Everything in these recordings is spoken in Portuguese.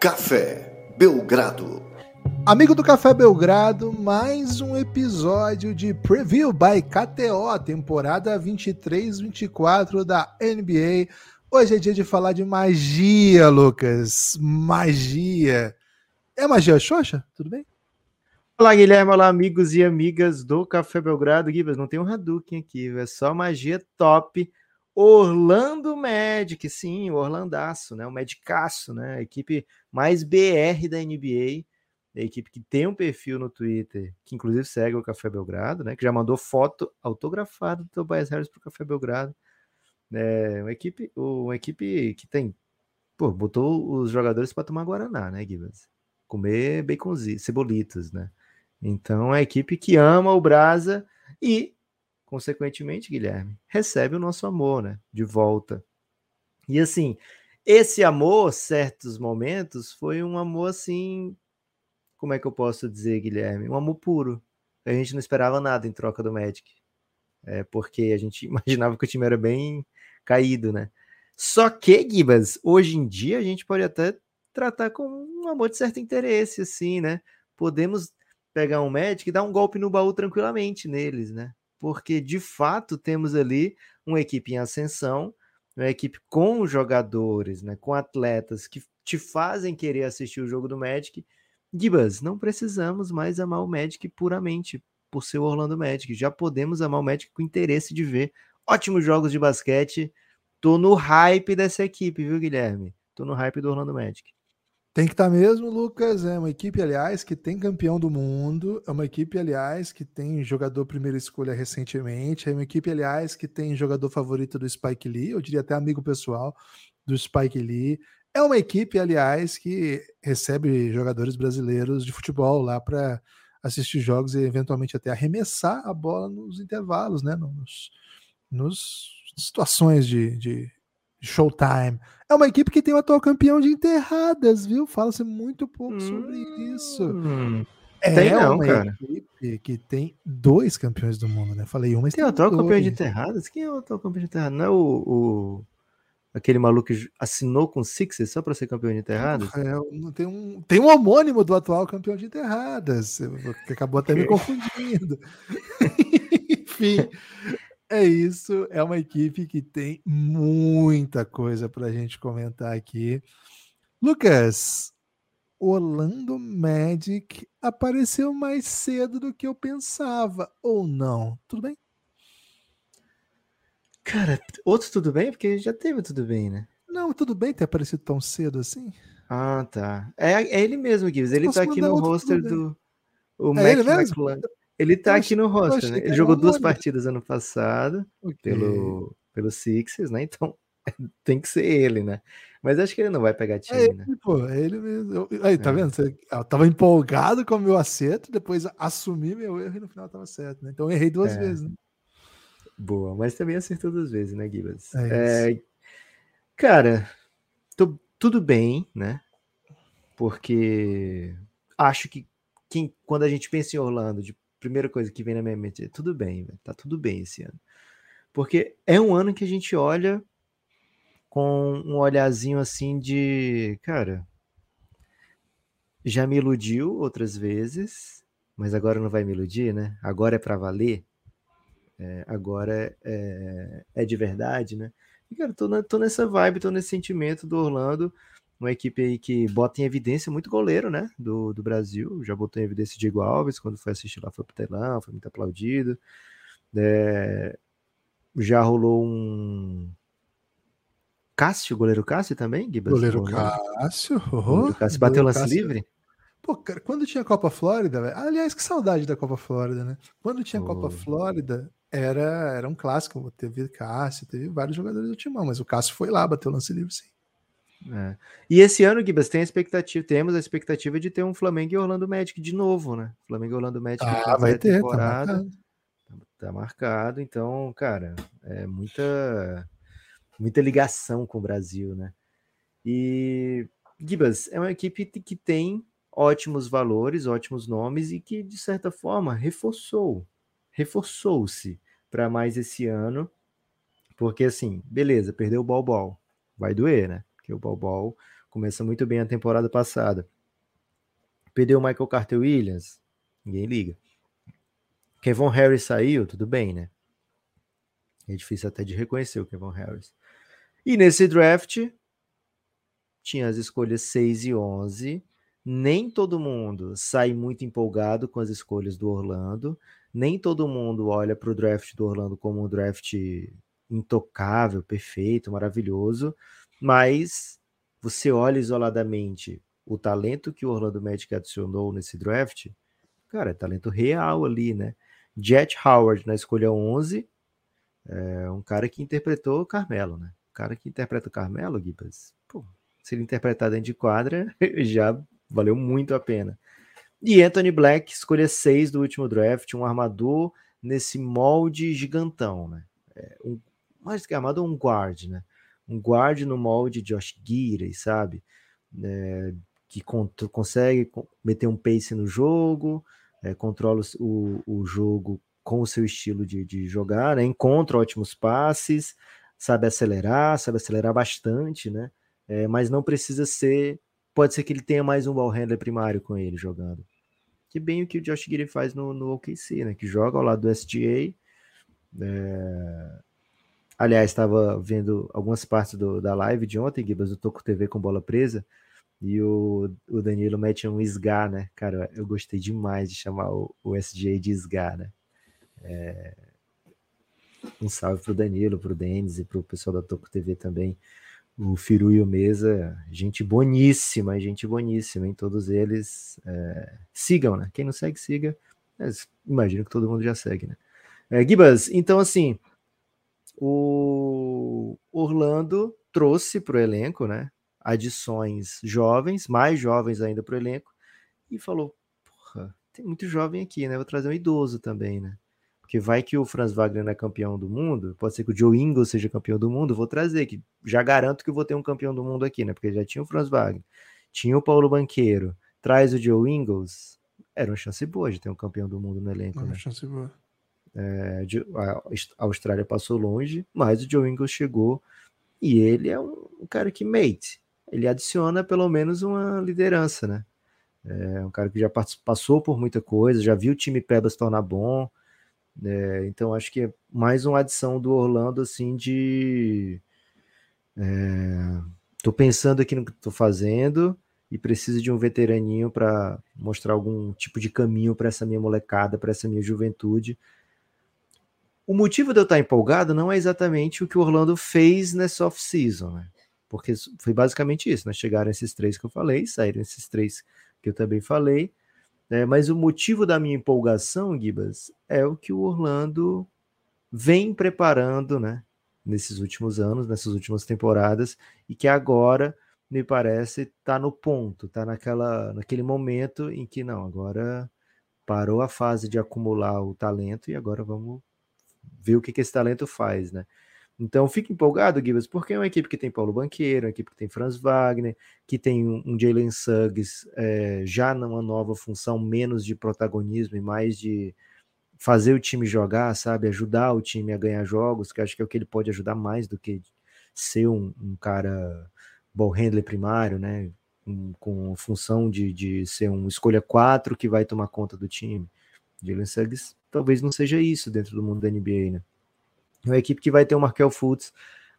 Café Belgrado. Amigo do Café Belgrado, mais um episódio de Preview by KTO, temporada 23-24 da NBA. Hoje é dia de falar de magia, Lucas. Magia. É magia Xoxa? Tudo bem? Olá, Guilherme. Olá, amigos e amigas do Café Belgrado. Guilherme, não tem um Hadouken aqui, é só magia top. Orlando Magic, sim, o Orlandaço, né? O Medicaço, né? A equipe mais BR da NBA, a equipe que tem um perfil no Twitter, que inclusive segue o Café Belgrado, né? Que já mandou foto autografada do Tobias Harris para o Café Belgrado. É uma equipe, uma equipe que tem, pô, botou os jogadores para tomar guaraná, né, Gibbons? Comer baconzitos, cebolitos, né? Então, é a equipe que ama o Brasa e consequentemente, Guilherme, recebe o nosso amor, né? De volta. E assim, esse amor, certos momentos, foi um amor assim. Como é que eu posso dizer, Guilherme? Um amor puro. A gente não esperava nada em troca do Magic. É, porque a gente imaginava que o time era bem caído, né? Só que, Gibas, hoje em dia a gente pode até tratar com um amor de certo interesse, assim, né? Podemos pegar um Magic e dar um golpe no baú tranquilamente neles, né? Porque de fato temos ali uma equipe em ascensão, uma equipe com jogadores, né, com atletas que te fazem querer assistir o jogo do Magic. Gibas, não precisamos mais amar o Magic puramente por ser o Orlando Magic. Já podemos amar o Magic com interesse de ver ótimos jogos de basquete. Tô no hype dessa equipe, viu, Guilherme? Tô no hype do Orlando Magic. Tem que estar tá mesmo, Lucas. É uma equipe, aliás, que tem campeão do mundo. É uma equipe, aliás, que tem jogador primeira escolha recentemente. É uma equipe, aliás, que tem jogador favorito do Spike Lee. Eu diria até amigo pessoal do Spike Lee. É uma equipe, aliás, que recebe jogadores brasileiros de futebol lá para assistir jogos e eventualmente até arremessar a bola nos intervalos, né? Nos, nos situações de, de Showtime. É uma equipe que tem o atual campeão de enterradas, viu? Fala-se muito pouco hum, sobre isso. É tem não, uma cara. equipe que tem dois campeões do mundo, né? Falei uma, tem, tem o atual dois. campeão de enterradas? Quem é o atual campeão de enterradas? Não é o, o, aquele maluco que assinou com o Sixers só para ser campeão de enterradas? É, tem, um, tem um homônimo do atual campeão de enterradas, que acabou até me confundindo. Enfim, é isso, é uma equipe que tem muita coisa para a gente comentar aqui. Lucas, Orlando Magic apareceu mais cedo do que eu pensava, ou não? Tudo bem? Cara, outro tudo bem? Porque já teve tudo bem, né? Não, tudo bem ter aparecido tão cedo assim. Ah, tá. É, é ele mesmo, Gibbs. Ele tá aqui no roster do. O é Mac ele mesmo? Ele tá aqui no roster, né? Ele jogou duas partidas ano passado okay. pelo, pelo Sixers, né? Então tem que ser ele, né? Mas acho que ele não vai pegar time, é ele, né? Pô, é ele mesmo. Aí, tá é. vendo? Você, eu tava empolgado com o meu acerto, depois assumi meu erro e no final tava certo, né? Então eu errei duas é. vezes, né? Boa, mas também acertou duas vezes, né, Gibas? É, é cara, tô, tudo bem, né? Porque acho que quem, quando a gente pensa em Orlando, de primeira coisa que vem na minha mente é tudo bem, véio, tá tudo bem esse ano. Porque é um ano que a gente olha com um olhazinho assim de, cara, já me iludiu outras vezes, mas agora não vai me iludir, né? Agora é para valer. É, agora é, é, de verdade, né? E, cara, tô, na, tô nessa vibe, tô nesse sentimento do Orlando uma equipe aí que bota em evidência muito goleiro, né, do, do Brasil, já botou em evidência o Diego Alves, quando foi assistir lá foi pro telão, foi muito aplaudido, é, já rolou um Cássio, goleiro Cássio também, Gibas? Goleiro Cássio, oh, goleiro Cássio bateu lance Cássio. livre? Pô, cara, quando tinha Copa Flórida, véio, aliás, que saudade da Copa Flórida, né? Quando tinha oh. Copa Flórida, era, era um clássico, teve Cássio, teve vários jogadores do timão, mas o Cássio foi lá, bateu lance livre, sim. É. E esse ano, Gibas, tem a expectativa, temos a expectativa de ter um Flamengo e Orlando Magic de novo, né? Flamengo e Orlando Magic ah, vai ter, tá temporada. Tá marcado. tá marcado, então, cara, é muita muita ligação com o Brasil, né? E Gibas é uma equipe que tem ótimos valores, ótimos nomes e que de certa forma reforçou, reforçou-se para mais esse ano, porque assim, beleza, perdeu o Bol, vai doer, né? Porque o Bobol Começa muito bem a temporada passada. Perdeu o Michael Carter Williams, ninguém liga. Kevin Harris saiu, tudo bem, né? É difícil até de reconhecer o Kevin Harris. E nesse draft, tinha as escolhas 6 e 11. Nem todo mundo sai muito empolgado com as escolhas do Orlando. Nem todo mundo olha para o draft do Orlando como um draft intocável, perfeito, maravilhoso. Mas você olha isoladamente o talento que o Orlando Magic adicionou nesse draft, cara, é talento real ali, né? Jet Howard na escolha 11, é um cara que interpretou Carmelo, né? O cara que interpreta o Carmelo, Gibas, pô, se ele interpretar dentro de quadra, já valeu muito a pena. E Anthony Black, escolha 6 do último draft, um armador nesse molde gigantão, né? É, um, mais que armador, um guard, né? Um guard no molde de Josh Gidey, sabe? É, que consegue meter um pace no jogo, é, controla o, o jogo com o seu estilo de, de jogar, né? encontra ótimos passes, sabe acelerar, sabe acelerar bastante, né? É, mas não precisa ser. Pode ser que ele tenha mais um ball handler primário com ele jogando. Que bem o que o Josh Giri faz no, no OKC, né? Que joga ao lado do SGA. É... Aliás, estava vendo algumas partes do, da live de ontem, Gibas, do Toco TV com bola presa. E o, o Danilo mete um Sga, né? Cara, eu gostei demais de chamar o, o SGA de Sga, né? É... Um salve pro Danilo, pro Denis e pro pessoal da Toco TV também. O Firu e o Mesa, gente boníssima, gente boníssima, em todos eles. É... Sigam, né? Quem não segue, siga. Mas imagino que todo mundo já segue, né? É, Gibas, então assim, o Orlando trouxe para o elenco, né? adições jovens, mais jovens ainda para o elenco, e falou: porra, tem muito jovem aqui, né? Vou trazer um idoso também, né? Porque vai que o Franz Wagner não é campeão do mundo, pode ser que o Joe Ingles seja campeão do mundo, vou trazer, que já garanto que vou ter um campeão do mundo aqui, né? Porque já tinha o Franz Wagner, tinha o Paulo Banqueiro, traz o Joe Ingles, era uma chance boa de ter um campeão do mundo no elenco. Uma né? chance boa. É, a Austrália passou longe, mas o Joe Ingles chegou e ele é um, um cara que mate ele adiciona pelo menos uma liderança, né? É um cara que já passou por muita coisa, já viu o time Peba se tornar bom. É, então acho que é mais uma adição do Orlando assim de é, tô pensando aqui no que tô fazendo e preciso de um veteraninho para mostrar algum tipo de caminho para essa minha molecada, para essa minha juventude. O motivo de eu estar empolgado não é exatamente o que o Orlando fez nessa off-season, né? porque foi basicamente isso. Né? chegaram esses três que eu falei, saíram esses três que eu também falei. Né? Mas o motivo da minha empolgação, Gibas, é o que o Orlando vem preparando, né? Nesses últimos anos, nessas últimas temporadas, e que agora me parece tá no ponto, tá naquela, naquele momento em que não, agora parou a fase de acumular o talento e agora vamos ver o que, que esse talento faz, né? Então, fique empolgado, Gibas, porque é uma equipe que tem Paulo Banqueiro, uma equipe que tem Franz Wagner, que tem um, um Jalen Suggs é, já numa nova função, menos de protagonismo e mais de fazer o time jogar, sabe? Ajudar o time a ganhar jogos, que acho que é o que ele pode ajudar mais do que ser um, um cara ball handler primário, né? Um, com função de, de ser um escolha 4 que vai tomar conta do time. Jalen Suggs talvez não seja isso dentro do mundo da NBA, né? uma equipe que vai ter o Markel Fultz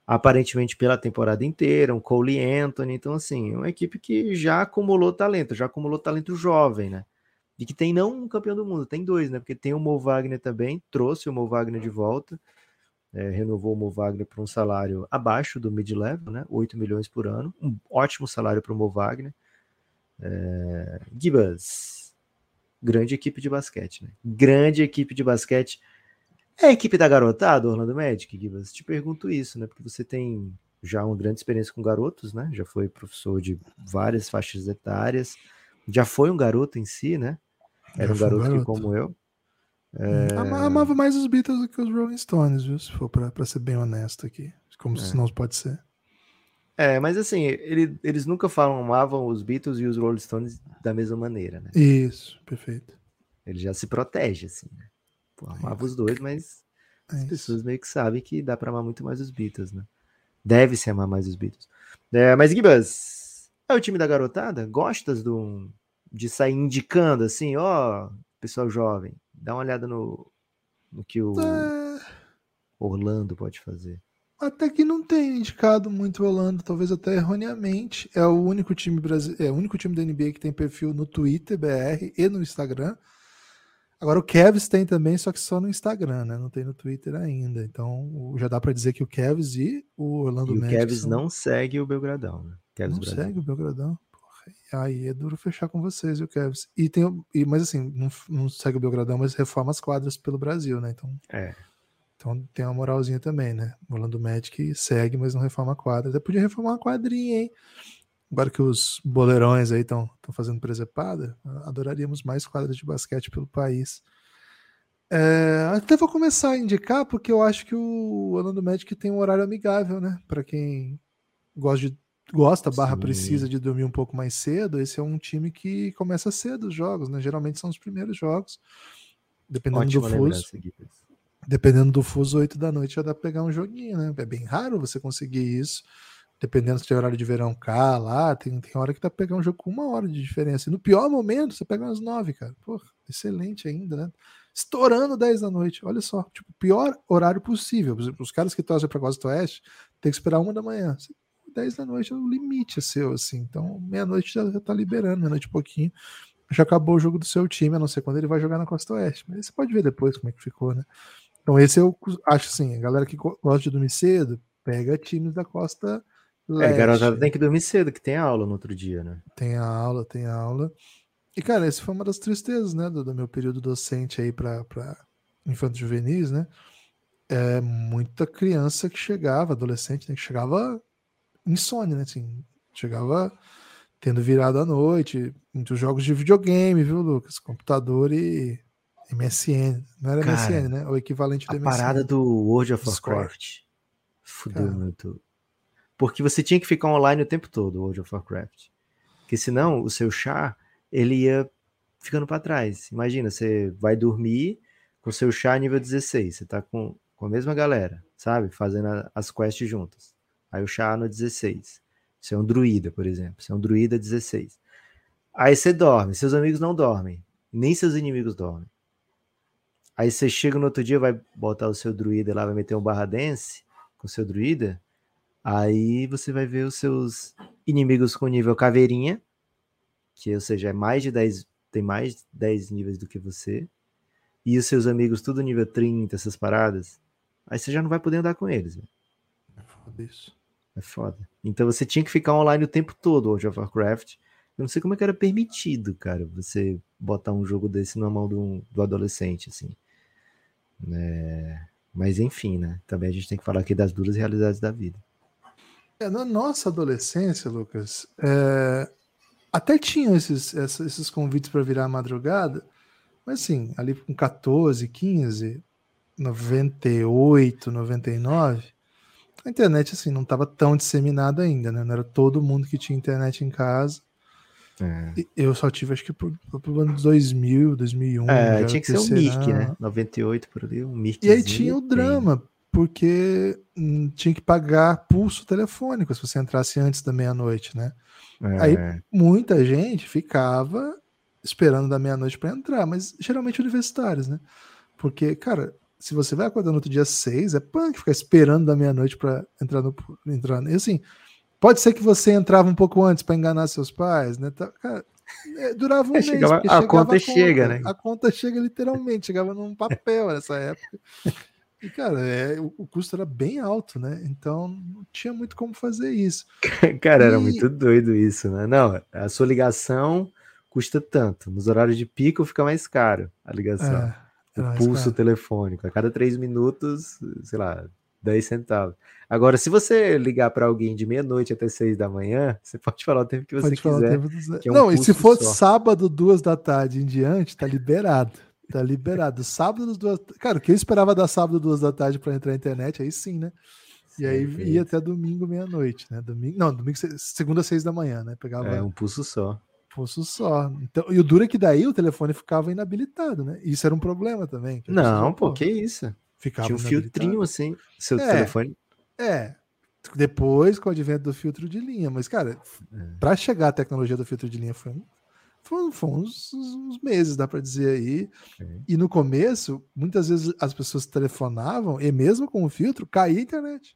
aparentemente pela temporada inteira, um Cole Anthony, então assim, uma equipe que já acumulou talento, já acumulou talento jovem, né? E que tem não um campeão do mundo, tem dois, né? Porque tem o Mo Wagner também, trouxe o Mo Wagner de volta, é, renovou o Mo Wagner para um salário abaixo do mid-level, né? 8 milhões por ano, um ótimo salário para o Mo Wagner. É... Gibas, grande equipe de basquete, né? Grande equipe de basquete é a equipe da garotada, Orlando Magic, Gibas? Te pergunto isso, né? Porque você tem já uma grande experiência com garotos, né? Já foi professor de várias faixas etárias, já foi um garoto em si, né? Era um garoto, um garoto, que, como eu. É... Amava mais os Beatles do que os Rolling Stones, viu? Se for para ser bem honesto aqui. Como é. não pode ser. É, mas assim, ele, eles nunca falam amavam os Beatles e os Rolling Stones da mesma maneira, né? Isso, perfeito. Ele já se protege, assim, né? Pô, amava os dois, mas é as pessoas meio que sabem que dá para amar muito mais os Beatles, né? Deve-se amar mais os Beatles. É, mas, Gibas, É o time da garotada? Gostas do, de sair indicando assim, ó, pessoal jovem, dá uma olhada no, no que o é... Orlando pode fazer. Até que não tem indicado muito o Orlando, talvez até erroneamente. É o único time brasileiro, é o único time da NBA que tem perfil no Twitter BR e no Instagram. Agora o Kevs tem também, só que só no Instagram, né? Não tem no Twitter ainda. Então já dá para dizer que o Kevs e o Orlando e o Kevs são... não segue o Belgradão, né? Kevs não Brasil. segue o Belgradão. Porra, aí é duro fechar com vocês, o Kevs. E tem, e, mas assim, não, não segue o Belgradão, mas reforma as quadras pelo Brasil, né? Então. É. Então tem uma moralzinha também, né? O Orlando Magic segue, mas não reforma a quadra. Até podia reformar uma quadrinha, hein? Agora que os boleirões aí estão fazendo presepada, adoraríamos mais quadras de basquete pelo país. É, até vou começar a indicar, porque eu acho que o Orlando Magic tem um horário amigável, né? Para quem gosta, de, gosta barra precisa de dormir um pouco mais cedo, esse é um time que começa cedo os jogos, né? Geralmente são os primeiros jogos, dependendo Ótima do fuso. Dependendo do fuso, 8 da noite já dá pra pegar um joguinho, né? É bem raro você conseguir isso dependendo se tem horário de verão cá, lá, tem, tem hora que dá pra pegar um jogo com uma hora de diferença. E no pior momento, você pega umas nove, cara. Pô, excelente ainda, né? Estourando 10 da noite. Olha só, tipo, pior horário possível. Os caras que torcem pra Costa Oeste tem que esperar uma da manhã. 10 da noite é o limite seu, assim. Então, meia-noite já, já tá liberando, meia-noite um pouquinho. Já acabou o jogo do seu time, a não ser quando ele vai jogar na Costa Oeste. Mas você pode ver depois como é que ficou, né? Então, esse eu acho assim, a galera que gosta de dormir cedo, pega times da Costa Leste. É, garotada tem que dormir cedo, que tem aula no outro dia, né? Tem aula, tem aula. E, cara, essa foi uma das tristezas, né, do, do meu período docente aí para infantos juvenis, né? É muita criança que chegava, adolescente, né, que chegava insônia, né? Assim, chegava tendo virado à noite, muitos jogos de videogame, viu, Lucas? Computador e MSN. Não era cara, MSN, né? O equivalente do MSN. A parada do World of Warcraft. Fudeu muito porque você tinha que ficar online o tempo todo, World of Warcraft. Porque senão o seu chá, ele ia ficando para trás. Imagina, você vai dormir com seu chá nível 16, você tá com, com a mesma galera, sabe? Fazendo a, as quests juntas. Aí o chá no 16. Você é um druida, por exemplo. Você é um druida 16. Aí você dorme, seus amigos não dormem, nem seus inimigos dormem. Aí você chega no outro dia, vai botar o seu druida lá, vai meter um barra dance com o seu druida, Aí você vai ver os seus inimigos com nível caveirinha, que ou seja, é mais de 10, tem mais de 10 níveis do que você. E os seus amigos tudo nível 30, essas paradas. Aí você já não vai poder andar com eles. Véio. É foda isso. É foda. Então você tinha que ficar online o tempo todo, World of Warcraft. Eu não sei como é que era permitido, cara, você botar um jogo desse na mão do, do adolescente, assim. É... Mas enfim, né? Também a gente tem que falar aqui das duras realidades da vida. É, na nossa adolescência, Lucas, é, até tinham esses, esses convites para virar madrugada, mas assim, ali com 14, 15, 98, 99, a internet assim não estava tão disseminada ainda, né? Não era todo mundo que tinha internet em casa. É. Eu só tive, acho que por, por ano de 2000, 2001. É, tinha que ser o Mirk, né? 98 por ali, um Mirk. E aí tinha o drama, porque hum, tinha que pagar pulso telefônico se você entrasse antes da meia-noite, né? É. Aí muita gente ficava esperando da meia-noite para entrar, mas geralmente universitários, né? Porque, cara, se você vai acordar no outro dia seis, é punk ficar esperando da meia-noite para entrar no entrar. E assim, pode ser que você entrava um pouco antes para enganar seus pais, né? Tá, cara, é, durava um é, mês. Chegava, a conta, conta chega, né? A conta chega literalmente, chegava num papel nessa época. E, cara, é, o, o, custo era bem alto, né? Então não tinha muito como fazer isso. cara, e... era muito doido isso, né? Não, a sua ligação custa tanto. Nos horários de pico fica mais caro a ligação. É, o pulso caro. telefônico. A cada três minutos, sei lá, 10 centavos. Agora, se você ligar para alguém de meia-noite até seis da manhã, você pode falar o tempo que você pode quiser. Que é um não, e se for só. sábado, duas da tarde em diante, tá liberado. Tá liberado. Sábado, duas. Cara, o que eu esperava da sábado, duas da tarde para entrar na internet, aí sim, né? E aí ia até domingo, meia-noite, né? Domingo, não, domingo, segunda, seis da manhã, né? Pegava. É, um pulso só. Pulso só. Então, e o duro é que daí o telefone ficava inabilitado, né? Isso era um problema também. Não, pô, que isso. Ficava Tinha um filtrinho assim, seu é, telefone. É. Depois, com o advento do filtro de linha. Mas, cara, é. para chegar à tecnologia do filtro de linha foi, foi, foi uns, uns, meses, dá para dizer aí. E no começo, muitas vezes as pessoas telefonavam e mesmo com o filtro, caía a internet.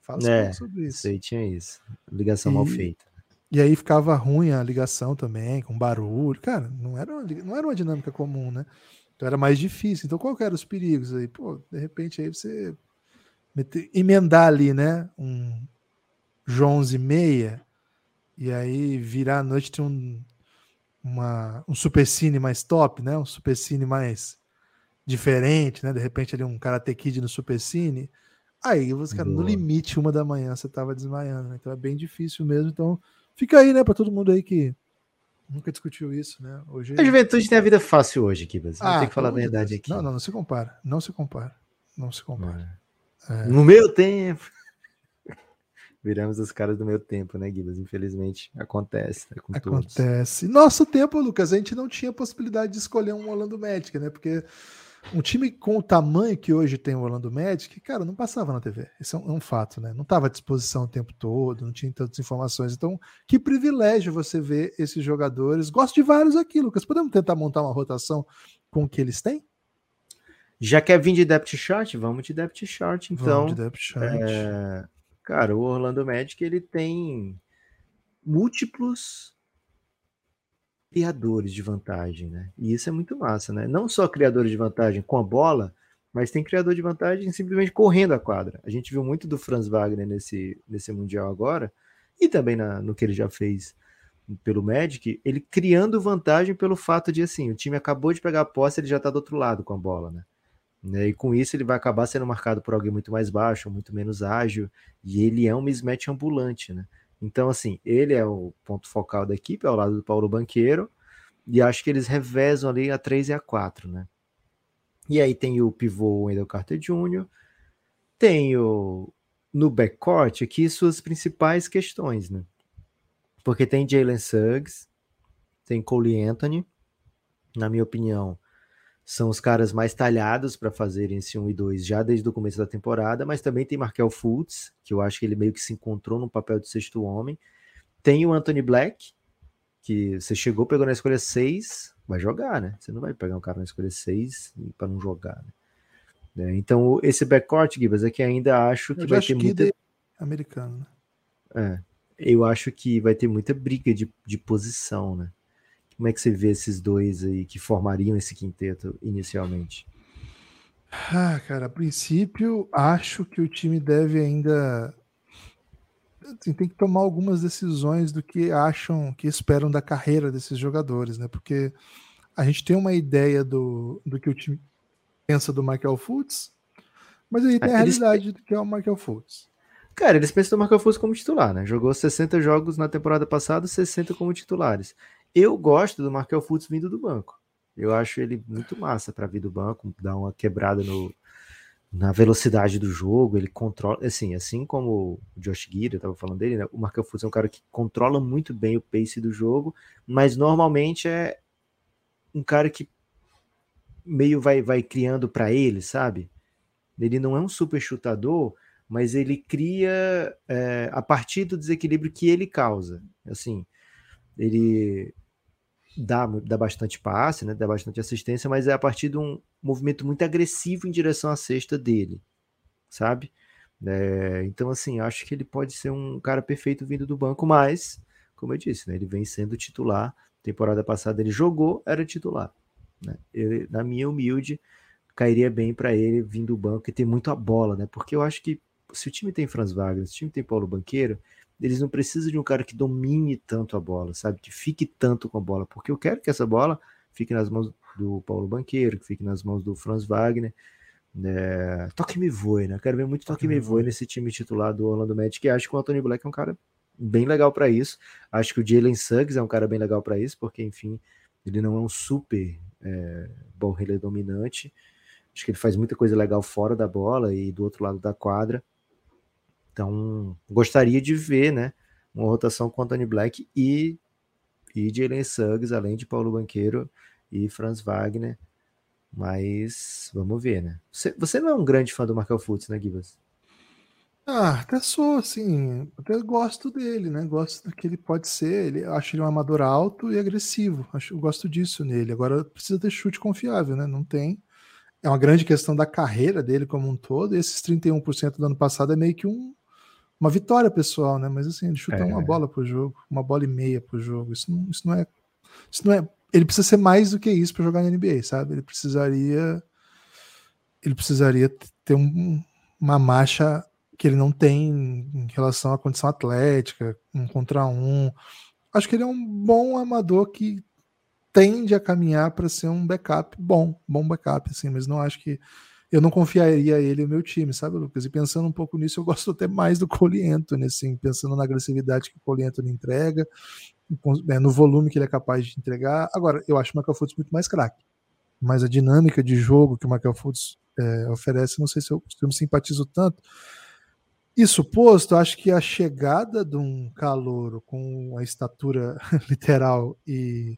Fala é, sobre isso. Sei, tinha isso. Ligação e, mal feita. E aí ficava ruim a ligação também, com barulho. Cara, não era uma, não era uma dinâmica comum, né? Então era mais difícil. Então qual que eram os perigos aí? Pô, de repente aí você meter, emendar ali, né? Um Jones e meia, e aí virar a noite tem um, uma, um supercine mais top, né? Um supercine mais diferente, né? De repente ali um Karate Kid no supercine. Aí você, cara, no limite, uma da manhã, você tava desmaiando, né? Então é bem difícil mesmo. Então fica aí, né, para todo mundo aí que nunca discutiu isso, né? Hoje... A juventude tem a vida fácil hoje, Kibas. Ah, tem que falar a verdade Deus. aqui. Não, não, não se compara. Não se compara. Não se compara. É. No meu tempo. Viramos os caras do meu tempo, né, Guibas? Infelizmente acontece. É acontece. Todos. Nosso tempo, Lucas, a gente não tinha possibilidade de escolher um Orlando Magic, né? Porque um time com o tamanho que hoje tem o Orlando Magic, cara, não passava na TV. Isso é um, é um fato, né? Não estava à disposição o tempo todo, não tinha tantas informações. Então, que privilégio você ver esses jogadores. Gosto de vários aqui, Lucas. Podemos tentar montar uma rotação com o que eles têm? Já quer vir de depth chart? Vamos de depth chart, então. Vamos de depth chart. É... Cara, o Orlando Magic ele tem múltiplos criadores de vantagem, né? E isso é muito massa, né? Não só criadores de vantagem com a bola, mas tem criador de vantagem simplesmente correndo a quadra. A gente viu muito do Franz Wagner nesse, nesse Mundial agora, e também na, no que ele já fez pelo Magic, ele criando vantagem pelo fato de, assim, o time acabou de pegar a posse, ele já tá do outro lado com a bola, né? Né? E com isso ele vai acabar sendo marcado por alguém muito mais baixo, muito menos ágil, e ele é um mismatch ambulante, né? Então, assim, ele é o ponto focal da equipe, ao lado do Paulo Banqueiro, e acho que eles revezam ali a 3 e a 4, né? E aí tem o pivô Wendell Carter Jr., tem o no backcourt aqui suas principais questões, né? Porque tem Jalen Suggs, tem Cole Anthony, na minha opinião, são os caras mais talhados para fazerem esse 1 e 2 já desde o começo da temporada, mas também tem Markel Fultz, que eu acho que ele meio que se encontrou no papel de sexto homem. Tem o Anthony Black, que você chegou, pegou na escolha 6, vai jogar, né? Você não vai pegar um cara na escolha 6 para não jogar, né? É, então, esse backcourt, Gibas, é que ainda acho que eu vai ter muita... americano, né? É, eu acho que vai ter muita briga de, de posição, né? Como é que você vê esses dois aí que formariam esse quinteto inicialmente? Ah, cara, a princípio, acho que o time deve ainda. Assim, tem que tomar algumas decisões do que acham, que esperam da carreira desses jogadores, né? Porque a gente tem uma ideia do, do que o time pensa do Michael Fultz, mas aí tem a realidade do que é o Michael Fultz. Cara, eles pensam no Michael Fultz como titular, né? Jogou 60 jogos na temporada passada, 60 como titulares. Eu gosto do Markel Fultz vindo do banco. Eu acho ele muito massa para vir do banco, dar uma quebrada no, na velocidade do jogo, ele controla, assim, assim como o Josh Giddey, eu tava falando dele, né? O Markel Fultz é um cara que controla muito bem o pace do jogo, mas normalmente é um cara que meio vai, vai criando para ele, sabe? Ele não é um super chutador, mas ele cria é, a partir do desequilíbrio que ele causa. Assim, ele dá, dá bastante passe, né, dá bastante assistência, mas é a partir de um movimento muito agressivo em direção à cesta dele, sabe? É, então, assim, acho que ele pode ser um cara perfeito vindo do banco, mas, como eu disse, né, ele vem sendo titular. Temporada passada ele jogou, era titular. Né? Na minha humilde, cairia bem para ele vindo do banco e ter muito a bola, né? Porque eu acho que se o time tem Franz Wagner, se o time tem Paulo Banqueiro, eles não precisam de um cara que domine tanto a bola, sabe? Que fique tanto com a bola, porque eu quero que essa bola fique nas mãos do Paulo Banqueiro, que fique nas mãos do Franz Wagner. É... Toque me voe, né? Quero ver muito toque me voe nesse time titular do Orlando Magic, que acho que o Anthony Black é um cara bem legal para isso. Acho que o Jalen Suggs é um cara bem legal para isso, porque, enfim, ele não é um super é, ball dominante. Acho que ele faz muita coisa legal fora da bola e do outro lado da quadra. Então, gostaria de ver, né, uma rotação com Anthony Black e, e Jalen Suggs, além de Paulo Banqueiro e Franz Wagner. Mas vamos ver, né? Você, você não é um grande fã do Markel Fultz, né, Gibas? Ah, até sou, assim, até gosto dele, né? Gosto do que ele pode ser. Ele, acho ele um amador alto e agressivo. Acho, eu gosto disso nele. Agora precisa ter chute confiável, né? Não tem. É uma grande questão da carreira dele como um todo. E esses 31% do ano passado é meio que um, uma vitória pessoal, né? Mas assim, ele chuta é. uma bola por jogo, uma bola e meia por jogo. Isso não, isso não é. Isso não é. Ele precisa ser mais do que isso para jogar na NBA, sabe? Ele precisaria. Ele precisaria ter um, uma marcha que ele não tem em relação à condição atlética, um contra um. Acho que ele é um bom amador que tende a caminhar para ser um backup bom, bom backup, assim, mas não acho que eu não confiaria ele no meu time, sabe, Lucas? E pensando um pouco nisso, eu gosto até mais do Coliento, assim, pensando na agressividade que o Coliento entrega, é, no volume que ele é capaz de entregar. Agora, eu acho o Michael Fultz muito mais craque, mas a dinâmica de jogo que o Michael Fultz é, oferece, não sei se eu, se eu me simpatizo tanto, isso posto, acho que a chegada de um calouro com a estatura literal e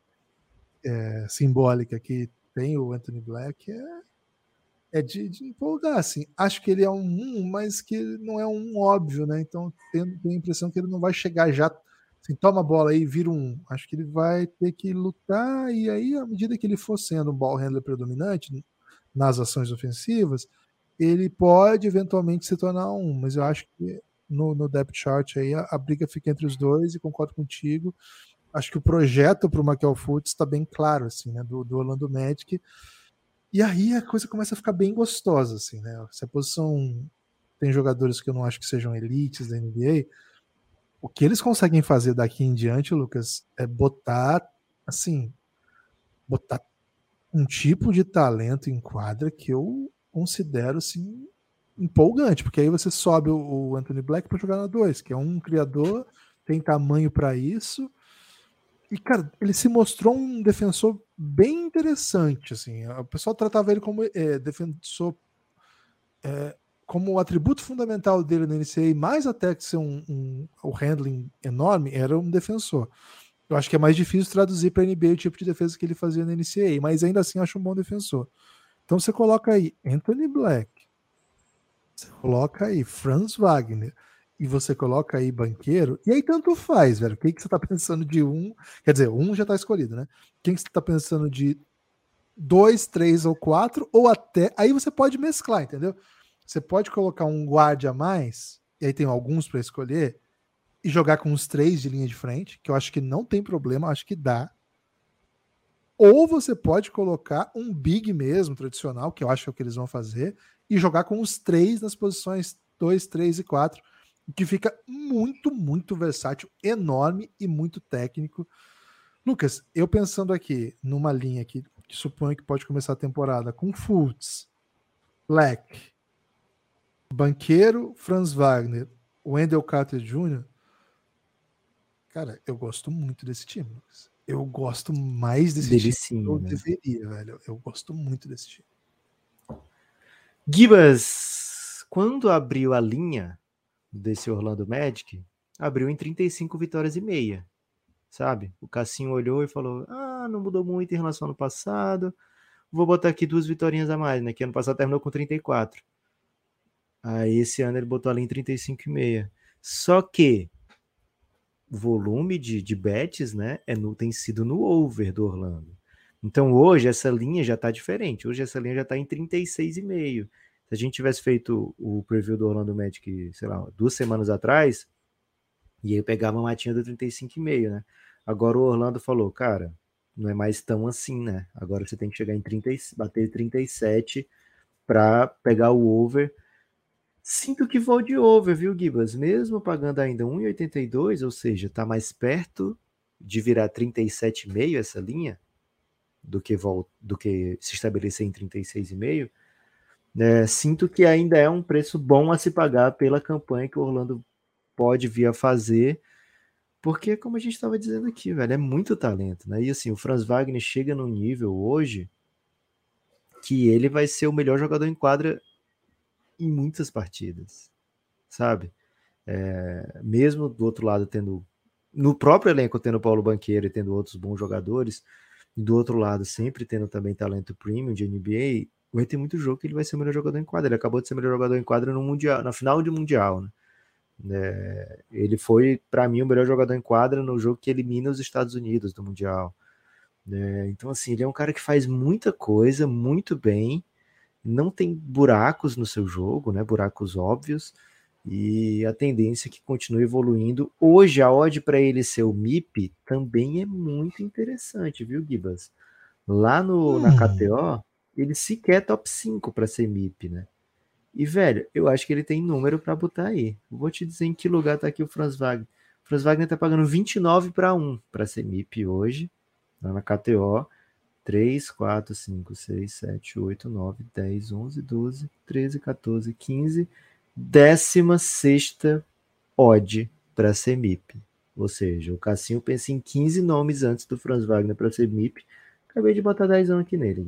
é, simbólica que tem o Anthony Black é, é de, de, empolgar, assim. Acho que ele é um um, mas que não é um óbvio, né? Então tenho, tenho a impressão que ele não vai chegar já, assim, toma a bola aí, vira um. Acho que ele vai ter que lutar e aí, à medida que ele for sendo um ball handler predominante nas ações ofensivas, ele pode eventualmente se tornar um, mas eu acho que no, no depth chart aí a, a, briga fica entre os dois e concordo contigo. Acho que o projeto para o Michael Fultz está bem claro, assim, né, do, do Orlando Magic. E aí a coisa começa a ficar bem gostosa, assim, né? Se a posição tem jogadores que eu não acho que sejam elites da NBA, o que eles conseguem fazer daqui em diante, Lucas, é botar, assim, botar um tipo de talento em quadra que eu considero assim empolgante, porque aí você sobe o, Anthony Black para jogar na 2, que é um criador, tem tamanho para isso. E, cara, ele se mostrou um defensor bem interessante. Assim. O pessoal tratava ele como é, defensor. É, como o atributo fundamental dele na NCAA, mais até que ser um, um, handling enorme, era um defensor. Eu acho que é mais difícil traduzir para NBA o tipo de defesa que ele fazia na NCAA, mas ainda assim acho um bom defensor. Então você coloca aí Anthony Black, você coloca aí Franz Wagner e você coloca aí banqueiro, e aí tanto faz, velho. Quem que você tá pensando de um? Quer dizer, um já tá escolhido, né? Quem que você tá pensando de dois, três ou quatro, ou até. Aí você pode mesclar, entendeu? Você pode colocar um guarda a mais, e aí tem alguns para escolher, e jogar com os três de linha de frente, que eu acho que não tem problema, acho que dá. Ou você pode colocar um big mesmo, tradicional, que eu acho que é o que eles vão fazer, e jogar com os três nas posições 2, 3 e 4, que fica muito, muito versátil, enorme e muito técnico. Lucas, eu pensando aqui numa linha que, que suponho que pode começar a temporada com Fultz, Black, Banqueiro, Franz Wagner, Wendell Carter Jr., cara, eu gosto muito desse time, Lucas eu gosto mais desse Delicinho, time. Eu né? deveria, velho. Eu gosto muito desse time. Gibas, quando abriu a linha desse Orlando Magic, abriu em 35 vitórias e meia, sabe? O Cassinho olhou e falou: Ah, não mudou muito em relação ao ano passado. Vou botar aqui duas vitórias a mais, né? Que ano passado terminou com 34. Aí esse ano ele botou ali em 35,5. Só que volume de, de bets, né, é no, tem sido no over do Orlando. Então hoje essa linha já está diferente. Hoje essa linha já está em 36,5. Se a gente tivesse feito o preview do Orlando Magic, sei lá, duas semanas atrás, e aí pegava uma matinha do 35,5, né? Agora o Orlando falou, cara, não é mais tão assim, né? Agora você tem que chegar em 30, bater 37 para pegar o over Sinto que vou de over, viu, Gibas? Mesmo pagando ainda 1,82, ou seja, está mais perto de virar 37,5 essa linha do que, do que se estabelecer em 36,5. Né? Sinto que ainda é um preço bom a se pagar pela campanha que o Orlando pode vir a fazer, porque, como a gente estava dizendo aqui, velho, é muito talento, né? E assim, o Franz Wagner chega num nível hoje que ele vai ser o melhor jogador em quadra em muitas partidas, sabe? É, mesmo do outro lado tendo no próprio elenco tendo Paulo Banqueiro e tendo outros bons jogadores, do outro lado sempre tendo também talento premium de NBA, vai ter muito jogo que ele vai ser o melhor jogador em quadra. Ele acabou de ser o melhor jogador em quadra no mundial, na final de mundial, né? É, ele foi, para mim, o melhor jogador em quadra no jogo que elimina os Estados Unidos do Mundial. É, então, assim, ele é um cara que faz muita coisa, muito bem, não tem buracos no seu jogo, né? Buracos óbvios, e a tendência é que continue evoluindo. Hoje, a odd para ele ser o MIP também é muito interessante, viu, Gibas? Lá no, hum. na KTO, ele sequer é top 5 para ser MIP, né? E, velho, eu acho que ele tem número para botar aí. Vou te dizer em que lugar tá aqui o Franz Wagner. O Franz Wagner tá pagando 29 para 1 para ser MIP hoje, lá na KTO. 3, 4, 5, 6, 7, 8, 9, 10, 11, 12, 13, 14, 15, 16 odd para ser MIP. Ou seja, o Cassinho pensa em 15 nomes antes do Franz Wagner para ser MIP. Acabei de botar 10 aqui nele,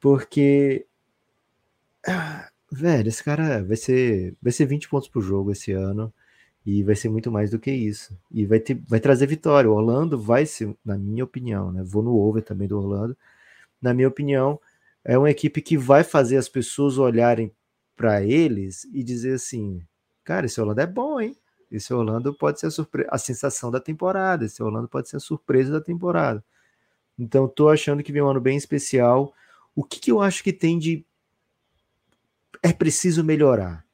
Porque ah, Velho, esse cara vai ser, vai ser 20 pontos por jogo esse ano e vai ser muito mais do que isso. E vai, ter, vai trazer vitória. O Orlando vai ser, na minha opinião, né? Vou no over também do Orlando. Na minha opinião, é uma equipe que vai fazer as pessoas olharem para eles e dizer assim: cara, esse Orlando é bom, hein? Esse Orlando pode ser a, surpre... a sensação da temporada. Esse Orlando pode ser a surpresa da temporada. Então, tô achando que vem um ano bem especial. O que, que eu acho que tem de é preciso melhorar.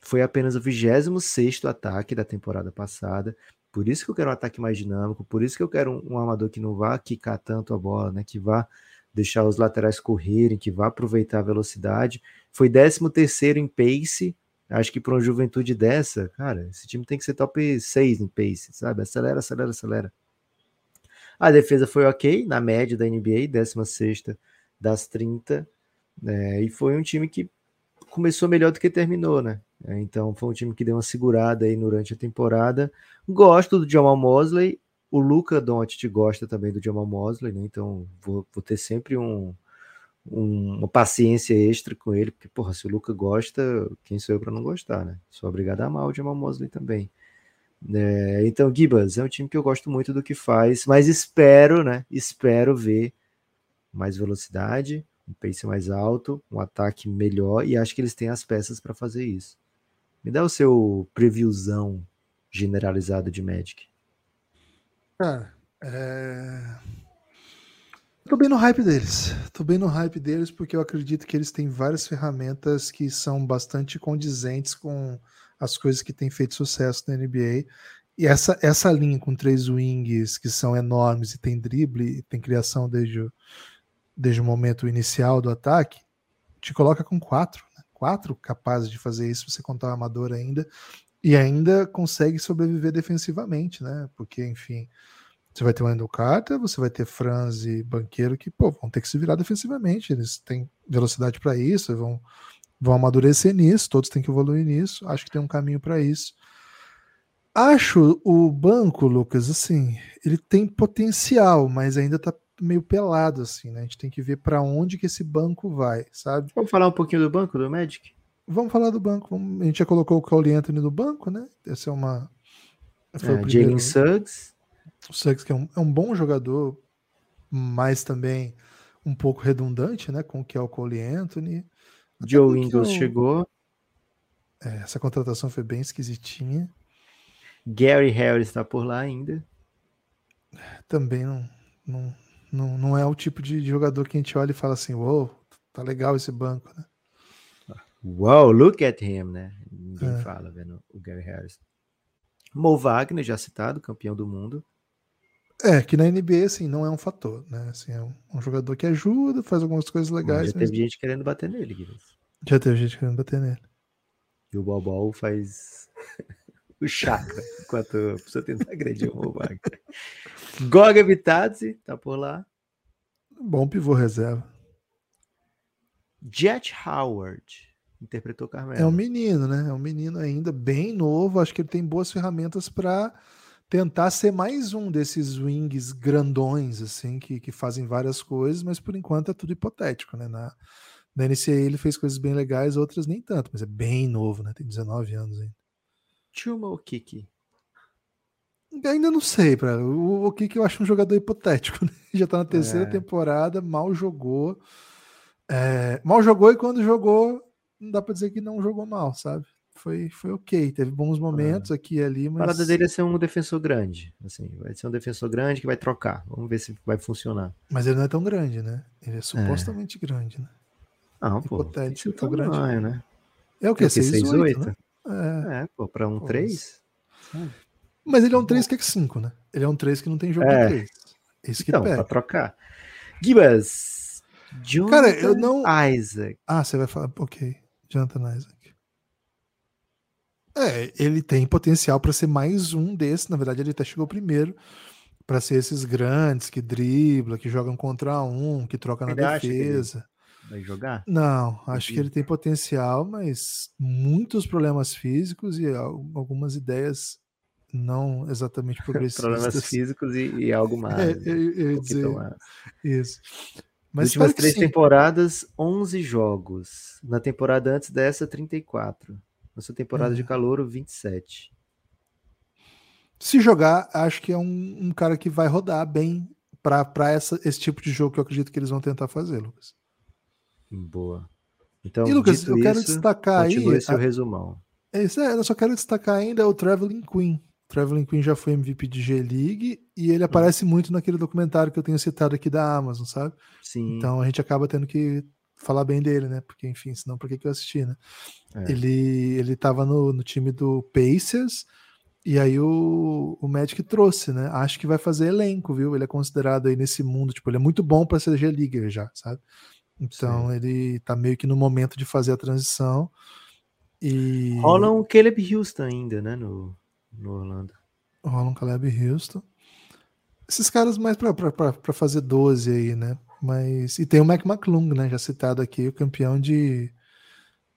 Foi apenas o 26 ataque da temporada passada. Por isso que eu quero um ataque mais dinâmico, por isso que eu quero um, um armador que não vá quicar tanto a bola, né? Que vá deixar os laterais correrem, que vá aproveitar a velocidade. Foi 13 terceiro em pace. Acho que para uma juventude dessa, cara, esse time tem que ser top 6 em pace, sabe? Acelera, acelera, acelera. A defesa foi ok, na média da NBA, 16 das 30. Né? E foi um time que começou melhor do que terminou, né? É, então foi um time que deu uma segurada aí durante a temporada. Gosto do Jamal Mosley. O Luca Doncic gosta também do Jamal Mosley, né? Então vou, vou ter sempre um, um, uma paciência extra com ele, porque, porra, se o Luca gosta, quem sou eu para não gostar, né? Sou obrigado a amar o Jamal Mosley também. É, então, Gibas é um time que eu gosto muito do que faz, mas espero, né? Espero ver mais velocidade, um pace mais alto, um ataque melhor, e acho que eles têm as peças para fazer isso. Me dá o seu previewzão generalizado de Magic. Cara, é... Tô bem no hype deles. Tô bem no hype deles porque eu acredito que eles têm várias ferramentas que são bastante condizentes com as coisas que têm feito sucesso na NBA. E essa, essa linha com três wings que são enormes e tem drible, tem criação desde o, desde o momento inicial do ataque, te coloca com quatro, né? quatro capazes de fazer isso, você contar o amador ainda, e ainda consegue sobreviver defensivamente, né? Porque, enfim, você vai ter o Wendell Carter, você vai ter Franz e Banqueiro que, pô, vão ter que se virar defensivamente, eles têm velocidade para isso, vão, vão amadurecer nisso, todos têm que evoluir nisso, acho que tem um caminho para isso. Acho o banco, Lucas, assim, ele tem potencial, mas ainda tá meio pelado, assim, né? A gente tem que ver para onde que esse banco vai, sabe? Vamos falar um pouquinho do banco do Magic? Vamos falar do banco. A gente já colocou o Cole Anthony no banco, né? Essa é uma. Foi é, Jalen Suggs. O Suggs, que é um, é um bom jogador, mas também um pouco redundante, né? Com o que é o Cole Anthony. Joe Ingles chegou. É, essa contratação foi bem esquisitinha. Gary Harris está por lá ainda. Também não, não, não, não é o tipo de jogador que a gente olha e fala assim, uou, wow, tá legal esse banco, né? Wow, look at him, né? Ninguém é. fala vendo o Gary Harris. Mo Wagner, já citado, campeão do mundo. É, que na NBA, assim, não é um fator, né? Assim, é um, um jogador que ajuda, faz algumas coisas legais. Mas já teve gente querendo bater nele, Guilherme. Já teve gente querendo bater nele. E o Bobol faz o chakra, enquanto a pessoa tenta agredir o Mo Wagner. Goga Vitadze, tá por lá. Bom pivô reserva. Jet Howard interpretou Carmelo. É um menino, né? É um menino ainda bem novo. Acho que ele tem boas ferramentas para tentar ser mais um desses wings grandões, assim, que, que fazem várias coisas, mas por enquanto é tudo hipotético, né? Na, na NCAA ele fez coisas bem legais, outras nem tanto, mas é bem novo, né? Tem 19 anos ainda. Chuma ou Kiki? Ainda não sei, pra, o, o que, que eu acho um jogador hipotético. Né? Já tá na terceira é. temporada, mal jogou. É, mal jogou e quando jogou, não dá pra dizer que não jogou mal, sabe? foi, foi ok. Teve bons momentos aqui e ali, A mas. parada dele é ser um defensor grande. Assim, vai ser um defensor grande que vai trocar. Vamos ver se vai funcionar. Mas ele não é tão grande, né? Ele é supostamente grande, né? Não, pô. Hipotético, Esse é tão grande. tamanho, né? É o que? É o quê? 6'8", 6'8"? né? É. É, pô, pra um Pô, 3? Mas ele é um 3 que é 5, né? Ele é um 3 que não tem jogo É. de 3. Isso que Então, pega. pra trocar. Gibas. Cara, eu não- Isaac. Ah, você vai falar, ok. Jonathan Isaac. É, ele tem potencial para ser mais um desses. Na verdade, ele até chegou primeiro para ser esses grandes que dribla, que jogam contra um, que troca na Ele ele- defesa. Vai jogar? Não, acho que ele tem potencial, mas muitos problemas físicos e al- algumas ideias não exatamente Problemas progressistas. físicos e, e algo mais. É, eu, eu Um dizer mais. isso. Nas Mas últimas espero que três sim. temporadas, 11 jogos. Na temporada antes dessa, 34. Nessa temporada de É. calor, 27. Se jogar, acho que é um, um cara que vai rodar bem para esse tipo de jogo que eu acredito que eles vão tentar fazer, Lucas. Boa. Então, e, Lucas, eu quero isso, destacar aí. seu a- resumão. é isso aí, eu só quero destacar ainda o Traveling Queen. Traveling Queen já foi MVP de G-League e Hum. ele aparece muito naquele documentário que eu tenho citado aqui da Amazon, sabe? Sim. Então a gente acaba tendo que falar bem dele, né? Porque, enfim, senão por que, que eu assisti, né? É. Ele, ele tava no, no time do Pacers e aí o, o Magic trouxe, né? Acho que vai fazer elenco, viu? Ele é considerado aí nesse mundo, tipo, ele é muito bom para ser G-Leaguer já, sabe? Então ele tá meio que no momento de fazer a transição e Rola um Caleb Houston ainda, né? No, no Orlando. rola um Caleb Houston. Esses caras mais pra fazer 12 aí, né? Mas. E tem o Mac McClung, né? Já citado aqui, o campeão de,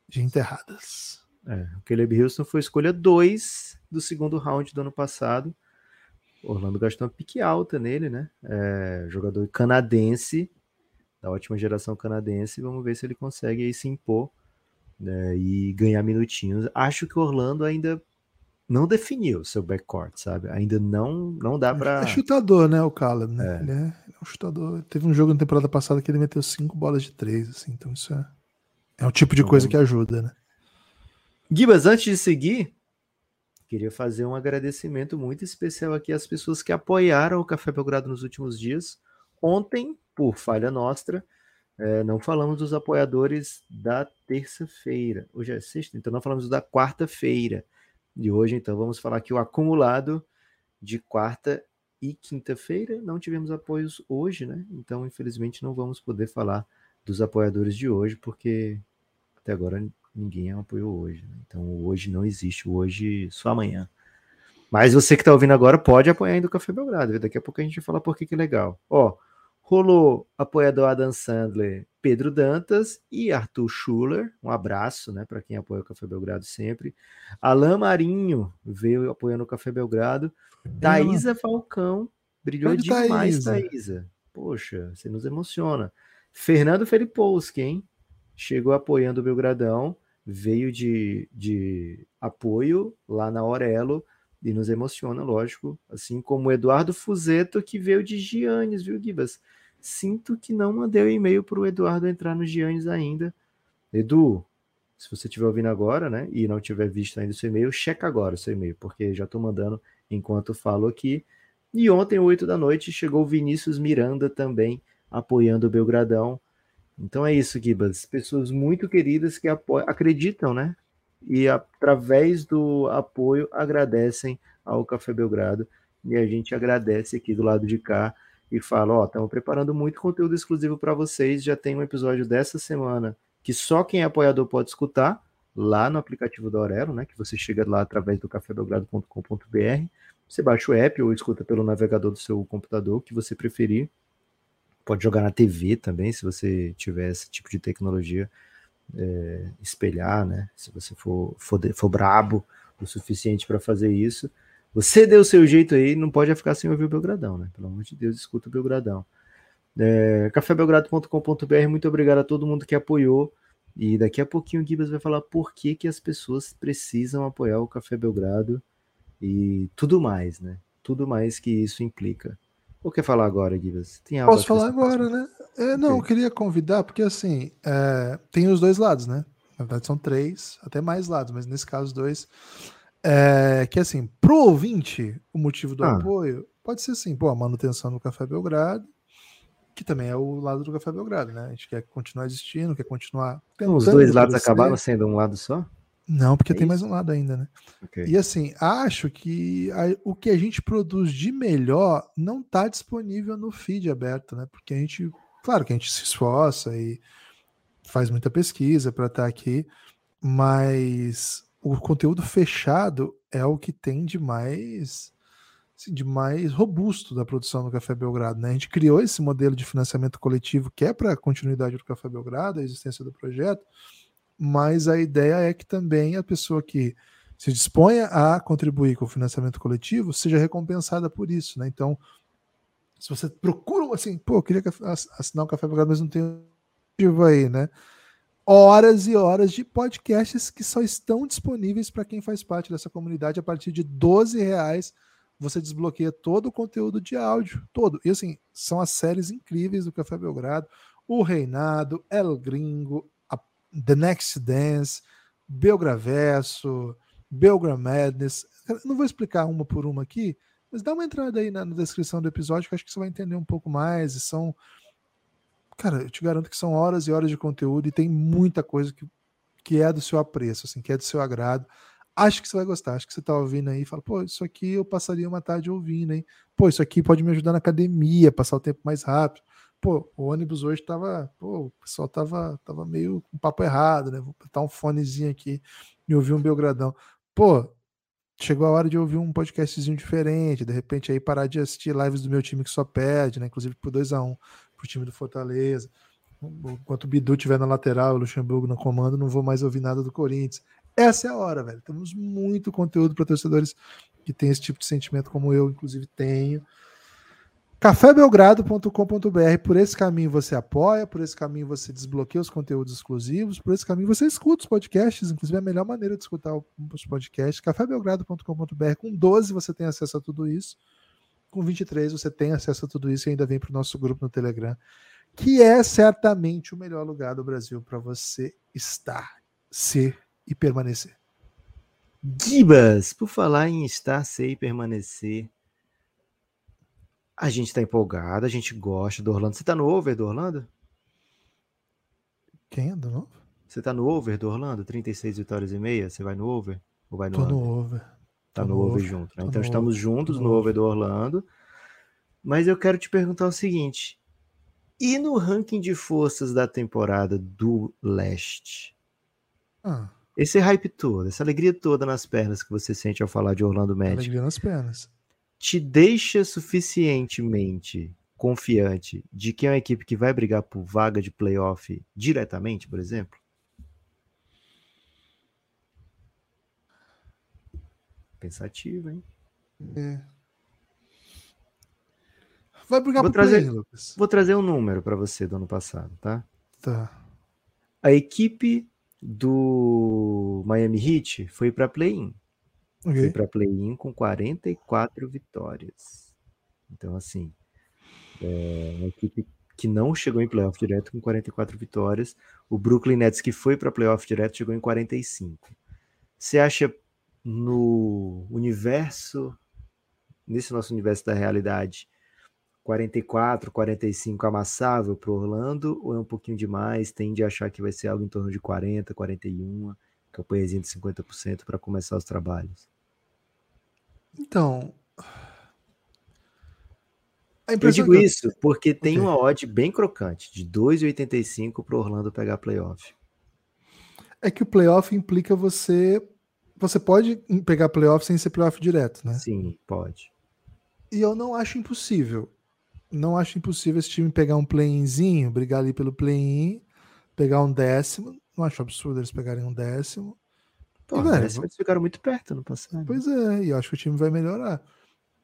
de enterradas. É, o Caleb Houston foi escolha 2 do segundo round do ano passado. Orlando gastou uma pique alta nele, né? É, jogador canadense, da ótima geração canadense. Vamos ver se ele consegue aí se impor né, e ganhar minutinhos. Acho que o Orlando ainda não definiu seu backcourt, sabe? Ainda não, não dá pra. É chutador, né? O Caleb, né? É. Ele, é, ele é um chutador. Teve um jogo na temporada passada que ele meteu cinco bolas de três, assim. Então isso é, é o tipo de Então coisa vamos- que ajuda, né? Gibas, antes de seguir, queria fazer um agradecimento muito especial aqui às pessoas que apoiaram o Café Belgrado nos últimos dias. Ontem, por falha nossa, eh, não falamos dos apoiadores da terça-feira. Hoje é sexta, então não falamos da quarta-feira. E hoje, então, vamos falar aqui o acumulado de quarta e quinta-feira. Não tivemos apoios hoje, né? Então, infelizmente, não vamos poder falar dos apoiadores de hoje, porque até agora ninguém apoiou hoje. né? Então, hoje não existe, hoje só amanhã. Mas você que está ouvindo agora pode apoiar ainda o Café Belgrado. Daqui a pouco a gente vai falar por que que é legal. Ó, rolou apoiador Adam Sandler, Pedro Dantas e Arthur Schuller. Um abraço, né, para quem apoia o Café Belgrado sempre. Alain Marinho veio apoiando o Café Belgrado. Thaisa Falcão brilhou demais, Thaisa. Thaisa. Poxa, você nos emociona. Fernando Felipowski, hein? Chegou apoiando o Belgradão, veio de, de apoio lá na Aurelo e nos emociona, lógico. Assim como o Eduardo Fuzeto, que veio de Giannis, viu, Gibas? Sinto que não mandei o e-mail para o Eduardo entrar no Giannis ainda. Edu, se você estiver ouvindo agora, né, e não tiver visto ainda o seu e-mail, checa agora o seu e-mail, porque já estou mandando enquanto falo aqui. E ontem, 8 da noite, chegou o Vinícius Miranda também apoiando o Belgradão. Então é isso, Gibas. Pessoas muito queridas que apoiam, acreditam, né? E através do apoio agradecem ao Café Belgrado. E a gente agradece aqui do lado de cá e fala: Ó, estamos preparando muito conteúdo exclusivo para vocês. Já tem um episódio dessa semana que só quem é apoiador pode escutar lá no aplicativo da Aurelo, né? Que você chega lá através do cafébelgrado.com.br. Você baixa o app ou escuta pelo navegador do seu computador, que você preferir. Pode jogar na TV também, se você tiver esse tipo de tecnologia, é, espelhar, né? Se você for, for, for brabo o suficiente para fazer isso. Você deu o seu jeito aí, não pode ficar sem ouvir o Belgradão, né? Pelo amor de Deus, escuta o Belgradão. É, cafébelgrado.com.br, muito obrigado a todo mundo que apoiou. E daqui a pouquinho o Gibas vai falar por que, que as pessoas precisam apoiar o Café Belgrado e tudo mais, né? Tudo mais que isso implica. Ou quer falar agora, Gibas? Tem algo Posso falar agora, né? É, não, eu Ok. queria convidar, porque assim, é, tem os dois lados, né? Na verdade, são três, até mais lados, mas nesse caso, dois. É, que assim, pro ouvinte, o motivo do ah. apoio pode ser assim, pô, a manutenção do Café Belgrado, que também é o lado do Café Belgrado, né? A gente quer continuar existindo, quer continuar. Os dois lados acabaram sendo um lado só? Não, porque é tem mais um lado ainda, né? Okay. E assim, acho que a, o que a gente produz de melhor não está disponível no feed aberto, né? Porque a gente, claro que a gente se esforça e faz muita pesquisa para estar tá aqui, mas o conteúdo fechado é o que tem de mais assim, de mais robusto da produção do Café Belgrado. Né? A gente criou esse modelo de financiamento coletivo que é para a continuidade do Café Belgrado, a existência do projeto, mas a ideia é que também a pessoa que se disponha a contribuir com o financiamento coletivo seja recompensada por isso. Né? Então, se você procura assim, pô, eu queria assinar o Café Belgrado, mas não tenho aí, né? Horas e horas de podcasts que só estão disponíveis para quem faz parte dessa comunidade a partir de 12 reais você desbloqueia todo o conteúdo de áudio, todo. E assim, são as séries incríveis do Café Belgrado, O Reinado, El Gringo, a The Next Dance, Belgraverso, Belgram Madness. Não vou explicar uma por uma aqui, mas dá uma entrada aí na, na descrição do episódio que acho que você vai entender um pouco mais. E são. Cara, eu te garanto que são horas e horas de conteúdo e tem muita coisa que, que é do seu apreço, assim, que é do seu agrado. Acho que você vai gostar. Acho que você tá ouvindo aí e fala, pô, isso aqui eu passaria uma tarde ouvindo, hein? Pô, isso aqui pode me ajudar na academia, passar o tempo mais rápido. Pô, o ônibus hoje tava, pô, o pessoal tava, tava meio com papo errado, né? Vou botar um fonezinho aqui e ouvir um Belgradão. Pô, chegou a hora de ouvir um podcastzinho diferente, de repente aí parar de assistir lives do meu time que só perde, né? Inclusive por 2 a 1 um, pro time do Fortaleza. Enquanto o Bidu estiver na lateral, o Luxemburgo no comando, não vou mais ouvir nada do Corinthians. Essa é a hora, velho. Temos muito conteúdo para torcedores que têm esse tipo de sentimento, como eu, inclusive, tenho. cafébelgrado.com.br. Por esse caminho você apoia, por esse caminho você desbloqueia os conteúdos exclusivos, por esse caminho você escuta os podcasts, inclusive é a melhor maneira de escutar os podcasts. cafébelgrado.com.br. Com 12 você tem acesso a tudo isso. Com 23 você tem acesso a tudo isso e ainda vem para o nosso grupo no Telegram, que é certamente o melhor lugar do Brasil para você estar, ser e permanecer. Gibas, por falar em estar, ser e permanecer, a gente está empolgado, a gente gosta do Orlando. Você está no over do Orlando? Quem é do novo? Você está no over do Orlando? 36 vitórias e meia? Você vai no over? Ou vai no Tô under? no over. Tá no, no over, junto. Né? Então estamos juntos no, no over do Orlando. Mas eu quero te perguntar o seguinte: e no ranking de forças da temporada do leste? Ah. Esse hype todo, essa alegria toda nas pernas que você sente ao falar de Orlando Magic. Alegria nas pernas. Te deixa suficientemente confiante de que é uma equipe que vai brigar por vaga de playoff diretamente, por exemplo? Pensativo, hein? É. Vai brigar vou por trazer, play, Lucas. Vou trazer um número para você do ano passado, tá? Tá. A equipe do Miami Heat foi para play-in. Okay. Foi para play-in com 44 vitórias. Então, assim, é uma equipe que não chegou em playoff direto com 44 vitórias. O Brooklyn Nets, que foi para playoff direto, chegou em 45. Você acha no universo, nesse nosso universo da realidade, 44, 45 amassável para Orlando ou é um pouquinho demais? Tende a achar que vai ser algo em torno de 40, 41, campanhazinha de 50% para começar os trabalhos? Então. Eu digo isso porque tem okay. uma odd bem crocante, de 2,85 para Orlando pegar playoff. É que o playoff implica você. Você pode pegar playoff sem ser playoff direto, né? Sim, pode. E eu não acho impossível não acho impossível esse time pegar um play-inzinho, brigar ali pelo play-in, pegar um décimo. Não acho absurdo eles pegarem um décimo. Pô, e, velho, eles ficaram muito perto no passado. Pois é, e eu acho que o time vai melhorar.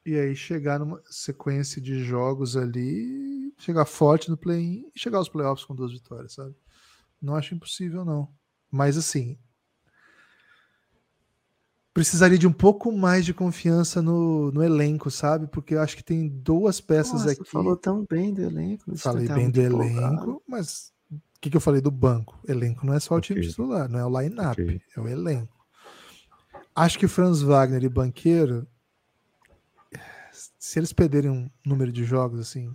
E aí chegar numa sequência de jogos ali, chegar forte no play-in e chegar aos playoffs com duas vitórias, sabe? Não acho impossível, não. Mas assim, precisaria de um pouco mais de confiança no, no elenco, sabe? Porque eu acho que tem duas peças Nossa, aqui. falou tão bem do elenco. Falei tá bem do elenco, mas O que, que eu falei do banco? Elenco não é só o time Ok. titular, não é o line-up, Ok. é o elenco. Acho que Franz Wagner e Banqueiro, se eles perderem um número de jogos assim,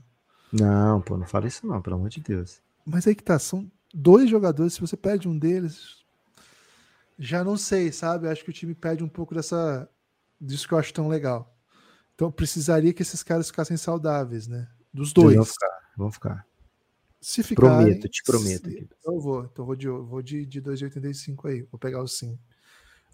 Não, pô, não fala isso não, pelo amor de Deus. mas aí que tá, são dois jogadores, se você perde um deles, já não sei, sabe? Acho que o time perde um pouco dessa disso que eu acho tão legal. Então precisaria que esses caras ficassem saudáveis, né? Dos dois. Vão ficar, vão ficar. Se ficarem, Prometo, te prometo. se- eu vou, então vou de, vou de, de 2,85 aí. Vou pegar o sim.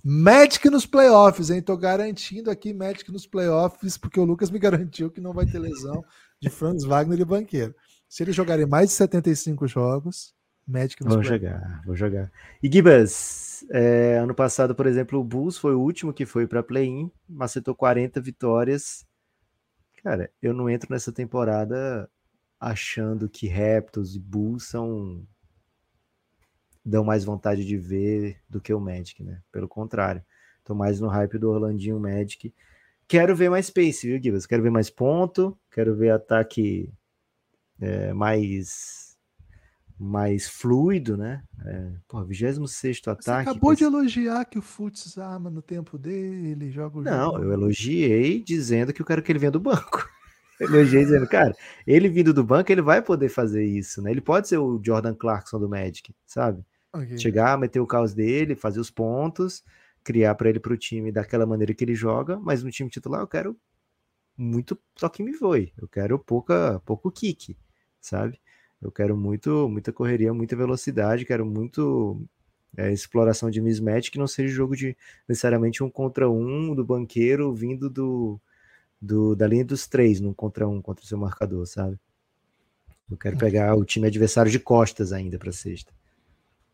Magic nos playoffs, hein? Tô garantindo aqui Magic nos playoffs, porque o Lucas me garantiu que não vai ter lesão de Franz Wagner e Banqueiro. Se eles jogarem mais de 75 jogos, Magic Vou jogar, vou jogar. E Gibas, é, ano passado, por exemplo, o Bulls foi o último que foi para play-in, macetou 40 vitórias. Cara, eu não entro nessa temporada achando que Raptors e Bulls são dão mais vontade de ver do que o Magic, né? Pelo contrário, tô mais no hype do Orlandinho Magic. Quero ver mais pace, viu, Gibas? Quero ver mais ponto, quero ver ataque é, mais mais fluido, né? É, pô, 26 Você ataque. acabou com de elogiar que o Futs ama no tempo dele, joga o Não, jogo. eu elogiei dizendo que eu quero que ele venha do banco. Elogiei dizendo, cara, ele vindo do banco, ele vai poder fazer isso, né? Ele pode ser o Jordan Clarkson do Magic, sabe? Ok. Chegar, meter o caos dele, fazer os pontos, criar para ele pro time daquela maneira que ele joga, mas no time titular eu quero muito toque me voe. Eu quero pouca pouco kick, sabe? Eu quero muito muita correria, muita velocidade, quero muito é, exploração de mismatch que não seja jogo de necessariamente um contra um do banqueiro vindo do, do da linha dos três, num contra um contra o seu marcador, sabe? Eu quero pegar o time adversário de costas ainda para sexta,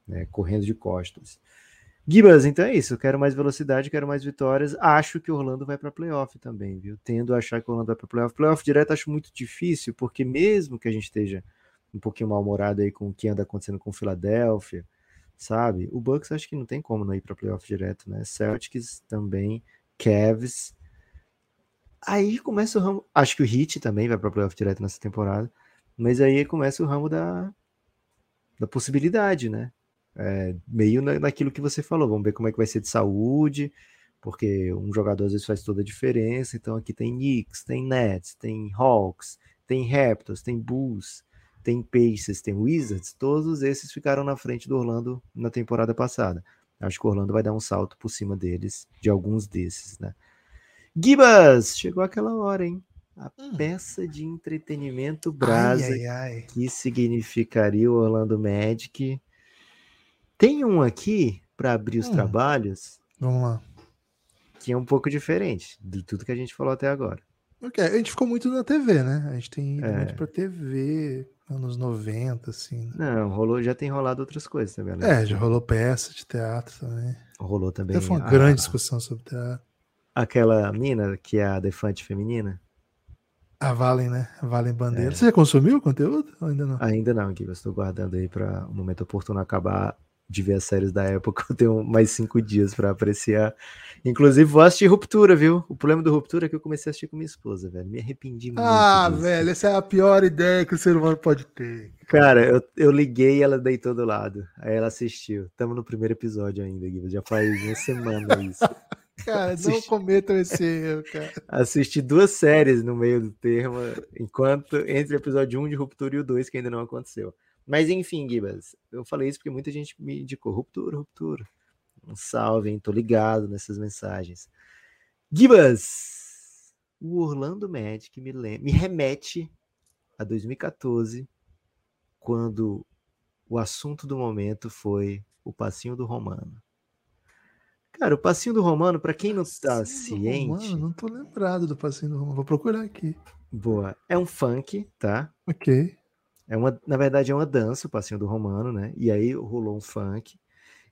né? Correndo de costas. Gibas, então é isso. Eu quero mais velocidade, quero mais vitórias. Acho que o Orlando vai para playoff também, viu? Tendo a achar que o Orlando vai para playoff. Playoff direto acho muito difícil, porque mesmo que a gente esteja um pouquinho mal-humorado aí com o que anda acontecendo com Filadélfia, sabe? O Bucks acho que não tem como não ir para playoff direto, né? Celtics também, Cavs. Aí começa o ramo. Acho que o Heat também vai para playoff direto nessa temporada, mas aí começa o ramo da, da possibilidade, né? É, meio na, naquilo que você falou. Vamos ver como é que vai ser de saúde, porque um jogador às vezes faz toda a diferença. Então aqui tem Knicks, tem Nets, tem Hawks, tem Raptors, tem Bulls, tem Pacers, tem Wizards. Todos esses ficaram na frente do Orlando na temporada passada. Acho que o Orlando vai dar um salto por cima deles, de alguns desses, né? Gibas, chegou aquela hora, hein? A Hum. peça de entretenimento Ai, brasa ai, ai. que significaria o Orlando Magic. Tem um aqui para abrir os Hum. trabalhos Vamos lá. que é um pouco diferente de tudo que a gente falou até agora. Ok, A gente ficou muito na TV, né? A gente tem ido É. muito pra TV, anos 90, assim. né? Não, rolou, já tem rolado outras coisas, tá vendo? É, já rolou peça de teatro também. Rolou também Até foi uma a- grande discussão sobre teatro. aquela mina que é a Defante feminina. A Valen, né? A Valen Bandeira. É. Você já consumiu o conteúdo? Ou ainda não? Ainda não, Gui, eu estou guardando aí para o momento oportuno acabar de ver as séries da época. Eu tenho mais cinco dias para apreciar. Inclusive, vou assistir Ruptura, viu? O problema do Ruptura é que eu comecei a assistir com minha esposa, velho. Me arrependi muito. Ah, disso. velho, essa é a pior ideia que o ser humano pode ter. Cara, eu, eu liguei e ela deitou do lado. Aí ela assistiu. Estamos no primeiro episódio ainda, Gui. Já faz uma semana isso. Cara, não Assisti. cometam esse erro, cara. Assisti duas séries no meio do termo, enquanto entre o episódio 1 de Ruptura e o 2, que ainda não aconteceu. Mas enfim, Gibas, eu falei isso porque muita gente me indicou Ruptura, Ruptura. Um salve, hein? Tô ligado nessas mensagens. Gibas, o Orlando Magic me, lem- me remete a 2014, quando o assunto do momento foi o passinho do Romano. Cara, o passinho do Romano, para quem não tá do ciente, Romano, não tô lembrado do passinho do Romano. Vou procurar aqui. boa, é um funk, tá? Ok. É uma, na verdade, é uma dança, o passinho do Romano, né? E aí rolou um funk.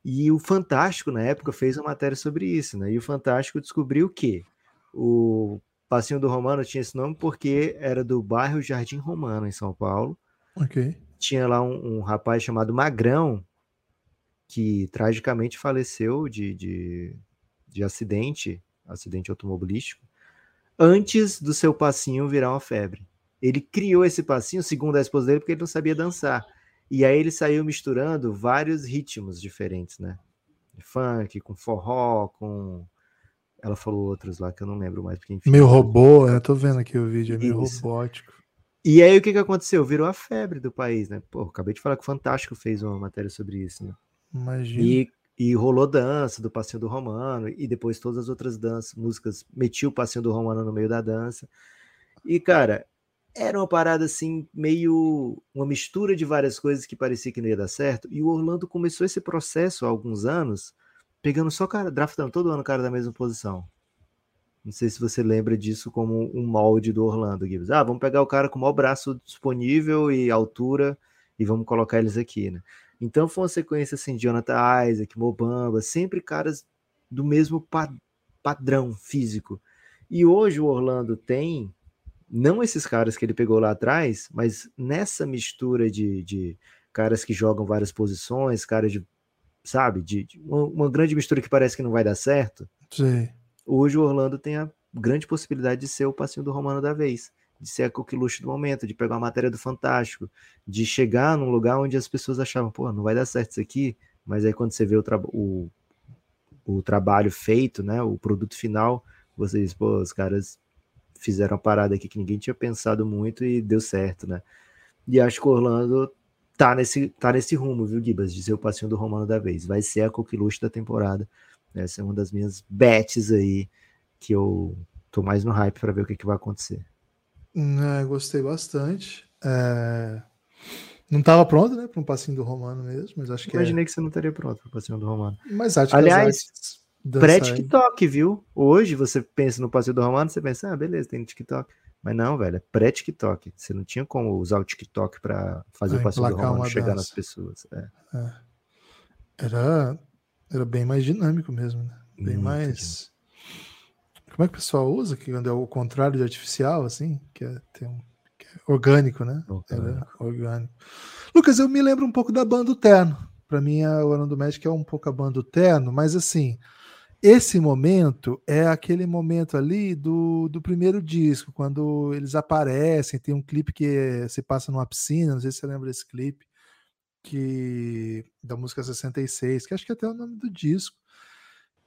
E o Fantástico, na época, fez uma matéria sobre isso, né? E o Fantástico descobriu que o passinho do Romano tinha esse nome porque era do bairro Jardim Romano, em São Paulo. Ok. Tinha lá um, um rapaz chamado Magrão, que tragicamente faleceu de, de, de acidente, acidente automobilístico, antes do seu passinho virar uma febre. Ele criou esse passinho, segundo a esposa dele, porque ele não sabia dançar. E aí ele saiu misturando vários ritmos diferentes, né? Funk, com forró, com. Ela falou outros lá que eu não lembro mais. Porque, enfim, Meio robô, eu tô vendo aqui o vídeo, é meio Isso. robótico. E aí o que, que aconteceu? Virou a febre do país, né? Pô, acabei de falar que o Fantástico fez uma matéria sobre isso, né? Imagina. E, e rolou dança do Passinho do Romano, e depois todas as outras danças, músicas, meti o Passinho do Romano no meio da dança. E, cara, era uma parada assim, meio uma mistura de várias coisas que parecia que não ia dar certo. E o Orlando começou esse processo há alguns anos, pegando só cara, draftando todo ano cara da mesma posição. Não sei se você lembra disso como um molde do Orlando Gibbs. Ah, vamos pegar o cara com o maior braço disponível e altura e vamos colocar eles aqui, né? Então foi uma sequência assim, Jonathan Isaac, Mobamba, sempre caras do mesmo pa padrão físico. E hoje o Orlando tem, não esses caras que ele pegou lá atrás, mas nessa mistura de, de caras que jogam várias posições, caras de, sabe, de, de uma, uma grande mistura que parece que não vai dar certo. Sim. Hoje o Orlando tem a grande possibilidade de ser o passinho do Romano da vez, de ser a coqueluche do momento, de pegar uma matéria do Fantástico, de chegar num lugar onde as pessoas achavam, pô, não vai dar certo isso aqui, mas aí quando você vê o, tra o, o trabalho feito, né, o produto final, você diz, pô, os caras fizeram uma parada aqui que ninguém tinha pensado muito e deu certo, né? E acho que o Orlando tá nesse, tá nesse rumo, viu, Gibas, de ser o passinho do Romano da vez. Vai ser a coqueluche da temporada. Essa é uma das minhas bets aí que eu tô mais no hype para ver o que, que vai acontecer. É, gostei bastante. É... Não estava pronto, né, para um passinho do Romano mesmo, mas acho que Imaginei é... que você não estaria pronto para o passinho do Romano. Mas acho Aliás, que as artes pré-TikTok, viu? Hoje você pensa no passinho do Romano, você pensa, ah, beleza, tem TikTok. Mas não, velho, é pré-TikTok. Você não tinha como usar o TikTok para fazer Ah, o passinho do Romano chegar dança. nas pessoas. É. Era, era bem mais dinâmico mesmo, né? Bem Muito mais. Como é que o pessoal usa? Que quando é o contrário de artificial, assim? Que é, tem um, é orgânico, né? Era orgânico. Lucas, eu me lembro um pouco da banda Terno. Para mim, a Orlando Magic é um pouco a banda Terno, mas assim, esse momento é aquele momento ali do, do primeiro disco, quando eles aparecem, tem um clipe que se passa numa piscina, não sei se você lembra desse clipe, que da música 66, que acho que até é o nome do disco.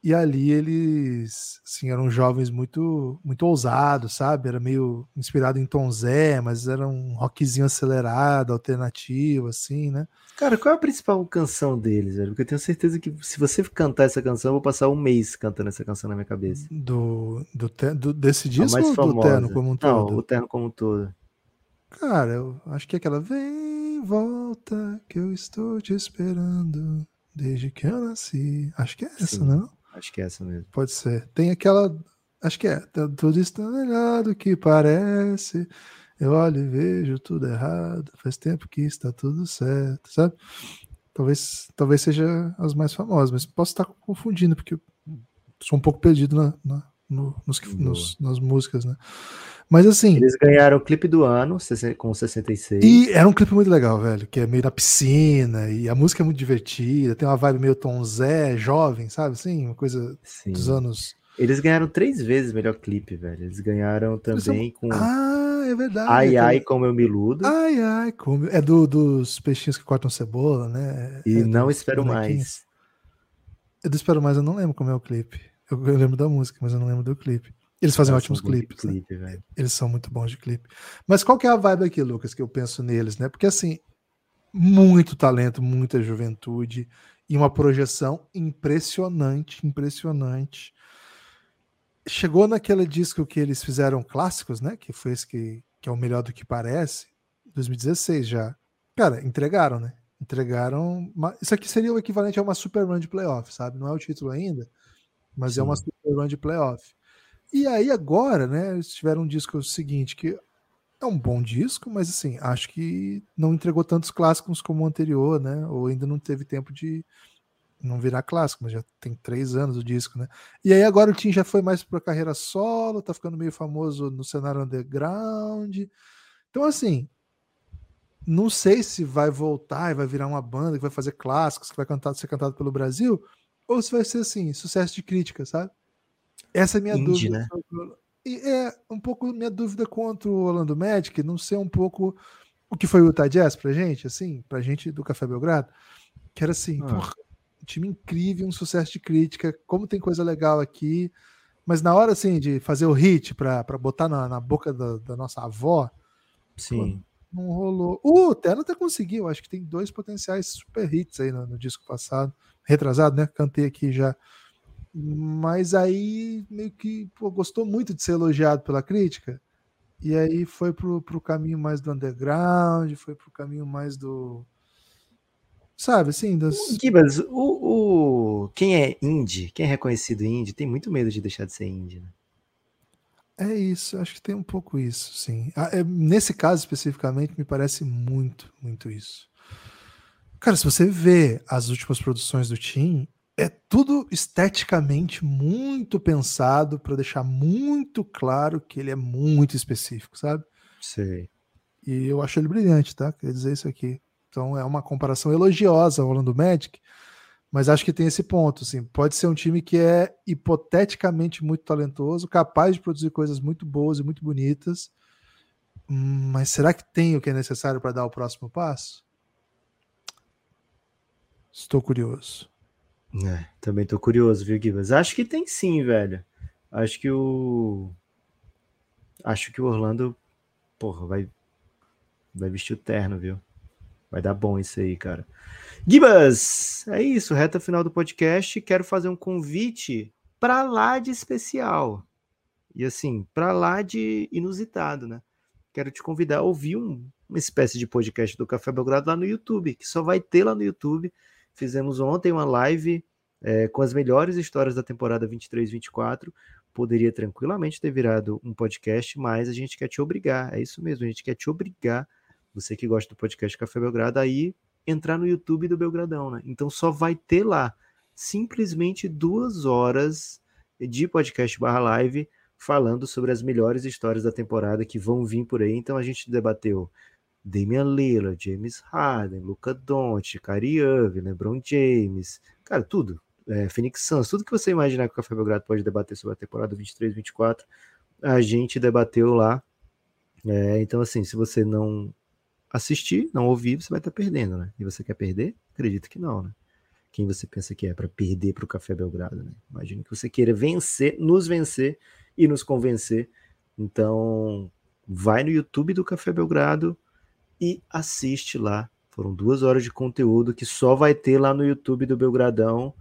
E ali eles assim, eram jovens muito muito ousados, sabe? Era meio inspirado em Tom Zé, mas era um rockzinho acelerado, alternativo, assim, né? Cara, qual é a principal canção deles, velho? Porque eu tenho certeza que se você cantar essa canção, eu vou passar um mês cantando essa canção na minha cabeça. Do, do, do- desse disco mais ou do. Terno como um Não, todo? o terno como um todo. Cara, eu acho que é aquela Vem, volta, que eu estou te esperando desde que eu nasci. Acho que é essa, Sim. não? Acho que é essa mesmo. Pode ser. Tem aquela. Acho que é. tá Tudo está melhor do que parece. Eu olho e vejo tudo errado. Faz tempo que está tudo certo, sabe? Talvez, talvez seja as mais famosas, mas posso estar confundindo, porque sou um pouco perdido na, na- no- nos, nos- nas músicas, né? Mas assim. Eles ganharam o clipe do ano com 66. E era um clipe muito legal, velho, que é meio na piscina, e a música é muito divertida, tem uma vibe meio Tom Zé, jovem, sabe? Assim, uma coisa Sim. dos anos. Eles ganharam três vezes melhor clipe, velho. Eles ganharam também com Ah, é verdade. Ai aquele- Ai Como Eu Me Iludo Ai, ai, como. É do, dos peixinhos que cortam cebola, né? e É Não Espero. Mais. Eu do Espero Mais, eu não lembro como é o clipe. Eu, eu lembro da música, mas eu não lembro do clipe. Eles fazem Eles ótimos clipes. né? clipe, velho. Eles são muito bons de clipe. Mas qual que é a vibe aqui, Lucas, que eu penso neles, né? Porque assim, muito talento, muita juventude e uma projeção impressionante, impressionante. Chegou naquele disco que eles fizeram clássicos, né? Que foi esse que, que é o melhor do que parece, 2016 já. Cara, entregaram, né? Entregaram. uma- Isso aqui seria o equivalente a uma super run de playoff, sabe? Não é o título ainda, mas é uma Sim. super run de playoff. E aí agora, né, eles tiveram um disco seguinte que é um bom disco, mas assim, acho que não entregou tantos clássicos como o anterior, né? Ou ainda não teve tempo de não virar clássico, mas já tem três anos o disco, né? E aí agora o Tim já foi mais para carreira solo, tá ficando meio famoso no cenário underground. Então, assim, não sei se vai voltar e vai virar uma banda que vai fazer clássicos, que vai cantar, ser cantado pelo Brasil, ou se vai ser assim, sucesso de crítica, sabe? Essa é a minha Indie, dúvida. né? E é um pouco minha dúvida contra o Orlando Magic, não ser um pouco o que foi o Utah Jazz pra gente, assim, pra gente do Café Belgrado, que era assim, ah. porra, um time incrível, um sucesso de crítica, como tem coisa legal aqui, mas na hora, assim, de fazer o hit pra, pra botar na, na boca da, da, nossa avó, Sim. Pô, não rolou. Uh, o Terno até conseguiu, acho que tem dois potenciais super hits aí no, no disco passado, retrasado, né? Cantei aqui já. Mas aí meio que pô, gostou muito de ser elogiado pela crítica. E aí foi pro, pro caminho mais do underground, foi pro caminho mais do. Sabe, assim, das... Gibas, o, o, quem é indie, quem é reconhecido indie, tem muito medo de deixar de ser indie, né? É isso, acho que tem um pouco isso, sim. Ah, é, nesse caso especificamente, me parece muito, muito isso. Cara, se você vê as últimas produções do Tim, é tudo esteticamente muito pensado para deixar muito claro que ele é muito específico, sabe? Sei. E eu acho ele brilhante, tá? Quer dizer isso aqui. Então é uma comparação elogiosa ao Orlando Magic, mas acho que tem esse ponto, assim, pode ser um time que é hipoteticamente muito talentoso, capaz de produzir coisas muito boas e muito bonitas, mas será que tem o que é necessário para dar o próximo passo? Estou curioso. É, também tô curioso, viu, Gibas? Acho que tem sim, velho. Acho que o. Acho que o Orlando, porra, vai, vai vestir o terno, viu? Vai dar bom isso aí, cara. Gibas, é isso, reta final do podcast. Quero fazer um convite para lá de especial. E assim, para lá de inusitado, né? Quero te convidar a ouvir um, uma espécie de podcast do Café Belgrado lá no YouTube, que só vai ter lá no YouTube Fizemos ontem uma live é, com as melhores histórias da temporada 23-24. Poderia tranquilamente ter virado um podcast, mas a gente quer te obrigar, é isso mesmo, a gente quer te obrigar, você que gosta do podcast Café Belgrado, aí entrar no YouTube do Belgradão, né? Então só vai ter lá simplesmente duas horas de podcast barra live falando sobre as melhores histórias da temporada que vão vir por aí. Então a gente debateu Damian Lillard, James Harden, Luca Doncic, Kyrie Irving, LeBron James, cara, tudo. É, Phoenix Suns, tudo que você imaginar que o Café Belgrado pode debater sobre a temporada 23-24, a gente debateu lá. É, então, assim, se você não assistir, não ouvir, você vai estar perdendo, né? E você quer perder? Acredito que não, né? Quem você pensa que é para perder para o Café Belgrado, né? Imagino que você queira vencer, nos vencer e nos convencer. Então, vai no YouTube do Café Belgrado, e assiste lá. Foram duas horas de conteúdo que só vai ter lá no YouTube do Belgradão.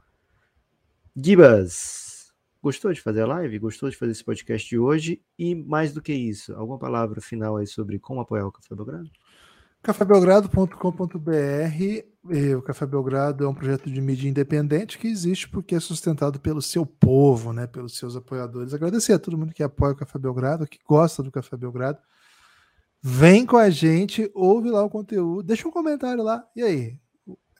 Gibas, gostou de fazer a live? Gostou de fazer esse podcast de hoje? E mais do que isso, alguma palavra final aí sobre como apoiar o Café Belgrado? cafébelgrado.com.br o Café Belgrado é um projeto de mídia independente que existe porque é sustentado pelo seu povo, né, pelos seus apoiadores. Agradecer a todo mundo que apoia o Café Belgrado, que gosta do Café Belgrado. Vem com a gente, ouve lá o conteúdo, deixa um comentário lá. E aí?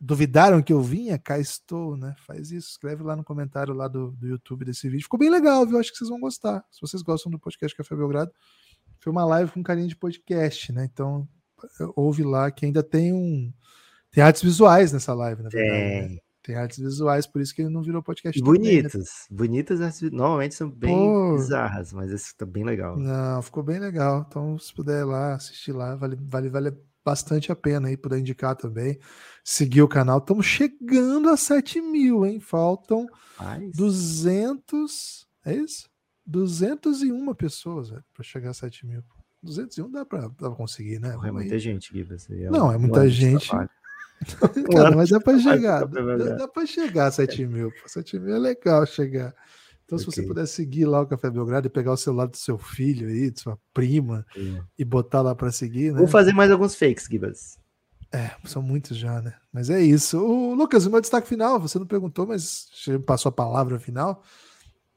Duvidaram que eu vinha? Cá estou, né? Faz isso, escreve lá no comentário lá do, do YouTube desse vídeo. Ficou bem legal, viu? Acho que vocês vão gostar. Se vocês gostam do podcast Café Belgrado, foi uma live com carinho de podcast, né? Então, ouve lá que ainda tem um. Tem artes visuais nessa live, na verdade. Né? Tem. Artes visuais, por isso que ele não virou podcast. Bonitas. Também, né? Bonitas artes Normalmente são bem Pô, bizarras, mas esse tá bem legal. Não, ficou bem legal. Então, se puder ir lá, assistir lá, vale, vale, vale bastante a pena aí, puder indicar também. Seguir o canal. Estamos chegando a 7 mil, hein? Faltam Mas... 200. É isso? 201 pessoas para chegar a 7 mil. 201 dá para conseguir, né? é muita gente, Gui. É não, é muita gente. Trabalho. Cara, mas dá para chegar. Dá, dá para chegar a 7 mil. 7 mil é legal chegar. Então, okay. se você puder seguir lá o Café Belgrado e pegar o celular do seu filho aí, de sua prima, e botar lá para seguir, né? Vou fazer mais alguns fakes, Gibas. É, são muitos já, né? Mas é isso. O Lucas, o meu destaque final, você não perguntou, mas passou a palavra final.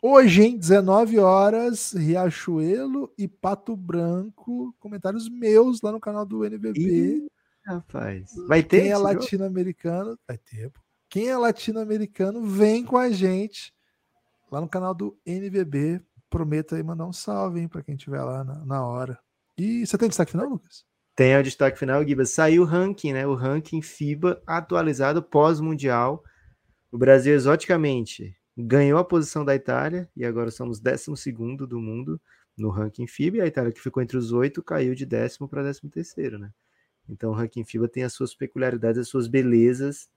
Hoje, em 19 horas, Riachuelo e Pato Branco, comentários meus lá no canal do NBB. Ih, rapaz. Vai ter? Quem é latino-americano, vai ter. Quem é latino-americano, vem com a gente lá no canal do NBB. Prometo aí mandar um salve, hein, para quem estiver lá na, na, hora. E você tem destaque final, Lucas? Tem o destaque final, Giba. Saiu o ranking, né? O ranking FIBA atualizado pós-mundial. O Brasil, exoticamente, ganhou a posição da Itália e agora somos 12 do mundo no ranking FIBA. E a Itália, que ficou entre os oito, caiu de décimo para décimo terceiro, né? Então o ranking FIBA tem as suas peculiaridades, as suas belezas.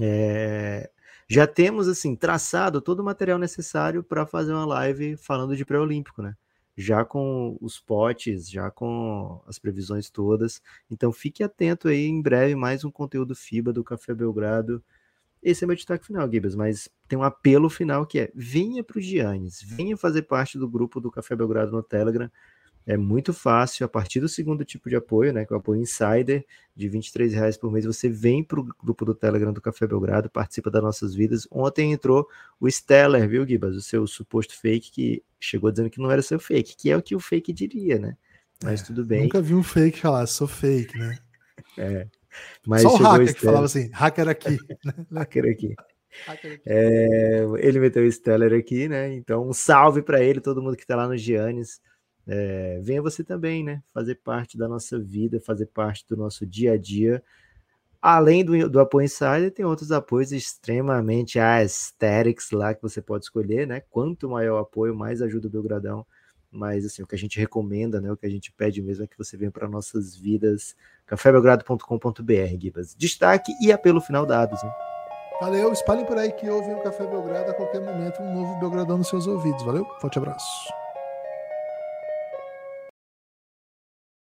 É... Já temos assim traçado todo o material necessário para fazer uma live falando de pré-olímpico, né? Já com os potes, já com as previsões todas. Então fique atento aí, em breve mais um conteúdo FIBA do Café Belgrado. Esse é meu destaque final, Gibas, mas tem um apelo final que é: venha para o Giannis, venha fazer parte do grupo do Café Belgrado no Telegram. É muito fácil, a partir do segundo tipo de apoio, né, que é o apoio Insider, de 23 reais por mês, você vem para o grupo do Telegram do Café Belgrado, participa das nossas vidas. Ontem entrou o Stellar, viu, Gibas? O seu suposto fake, que chegou dizendo que não era seu fake, que é o que o fake diria, né? Mas é, tudo bem. Nunca vi um fake falar, sou fake, né? É. Mas Só o hacker o que falava assim, hacker aqui. hacker aqui. É, ele meteu o Stellar aqui, né? Então, um salve para ele, todo mundo que está lá no Giannis. É, venha você também, né? Fazer parte da nossa vida, fazer parte do nosso dia a dia. Além do, do apoio Insider, tem outros apoios extremamente aesthetics lá que você pode escolher, né? Quanto maior o apoio, mais ajuda o Belgradão. Mas assim, o que a gente recomenda, né? O que a gente pede mesmo é que você venha para nossas vidas. cafébelgrado.com.br, Gibas. Destaque e apelo final dados, né? Valeu, espalhem por aí que ouvem o Café Belgrado a qualquer momento, um novo Belgradão nos seus ouvidos. Valeu, forte abraço.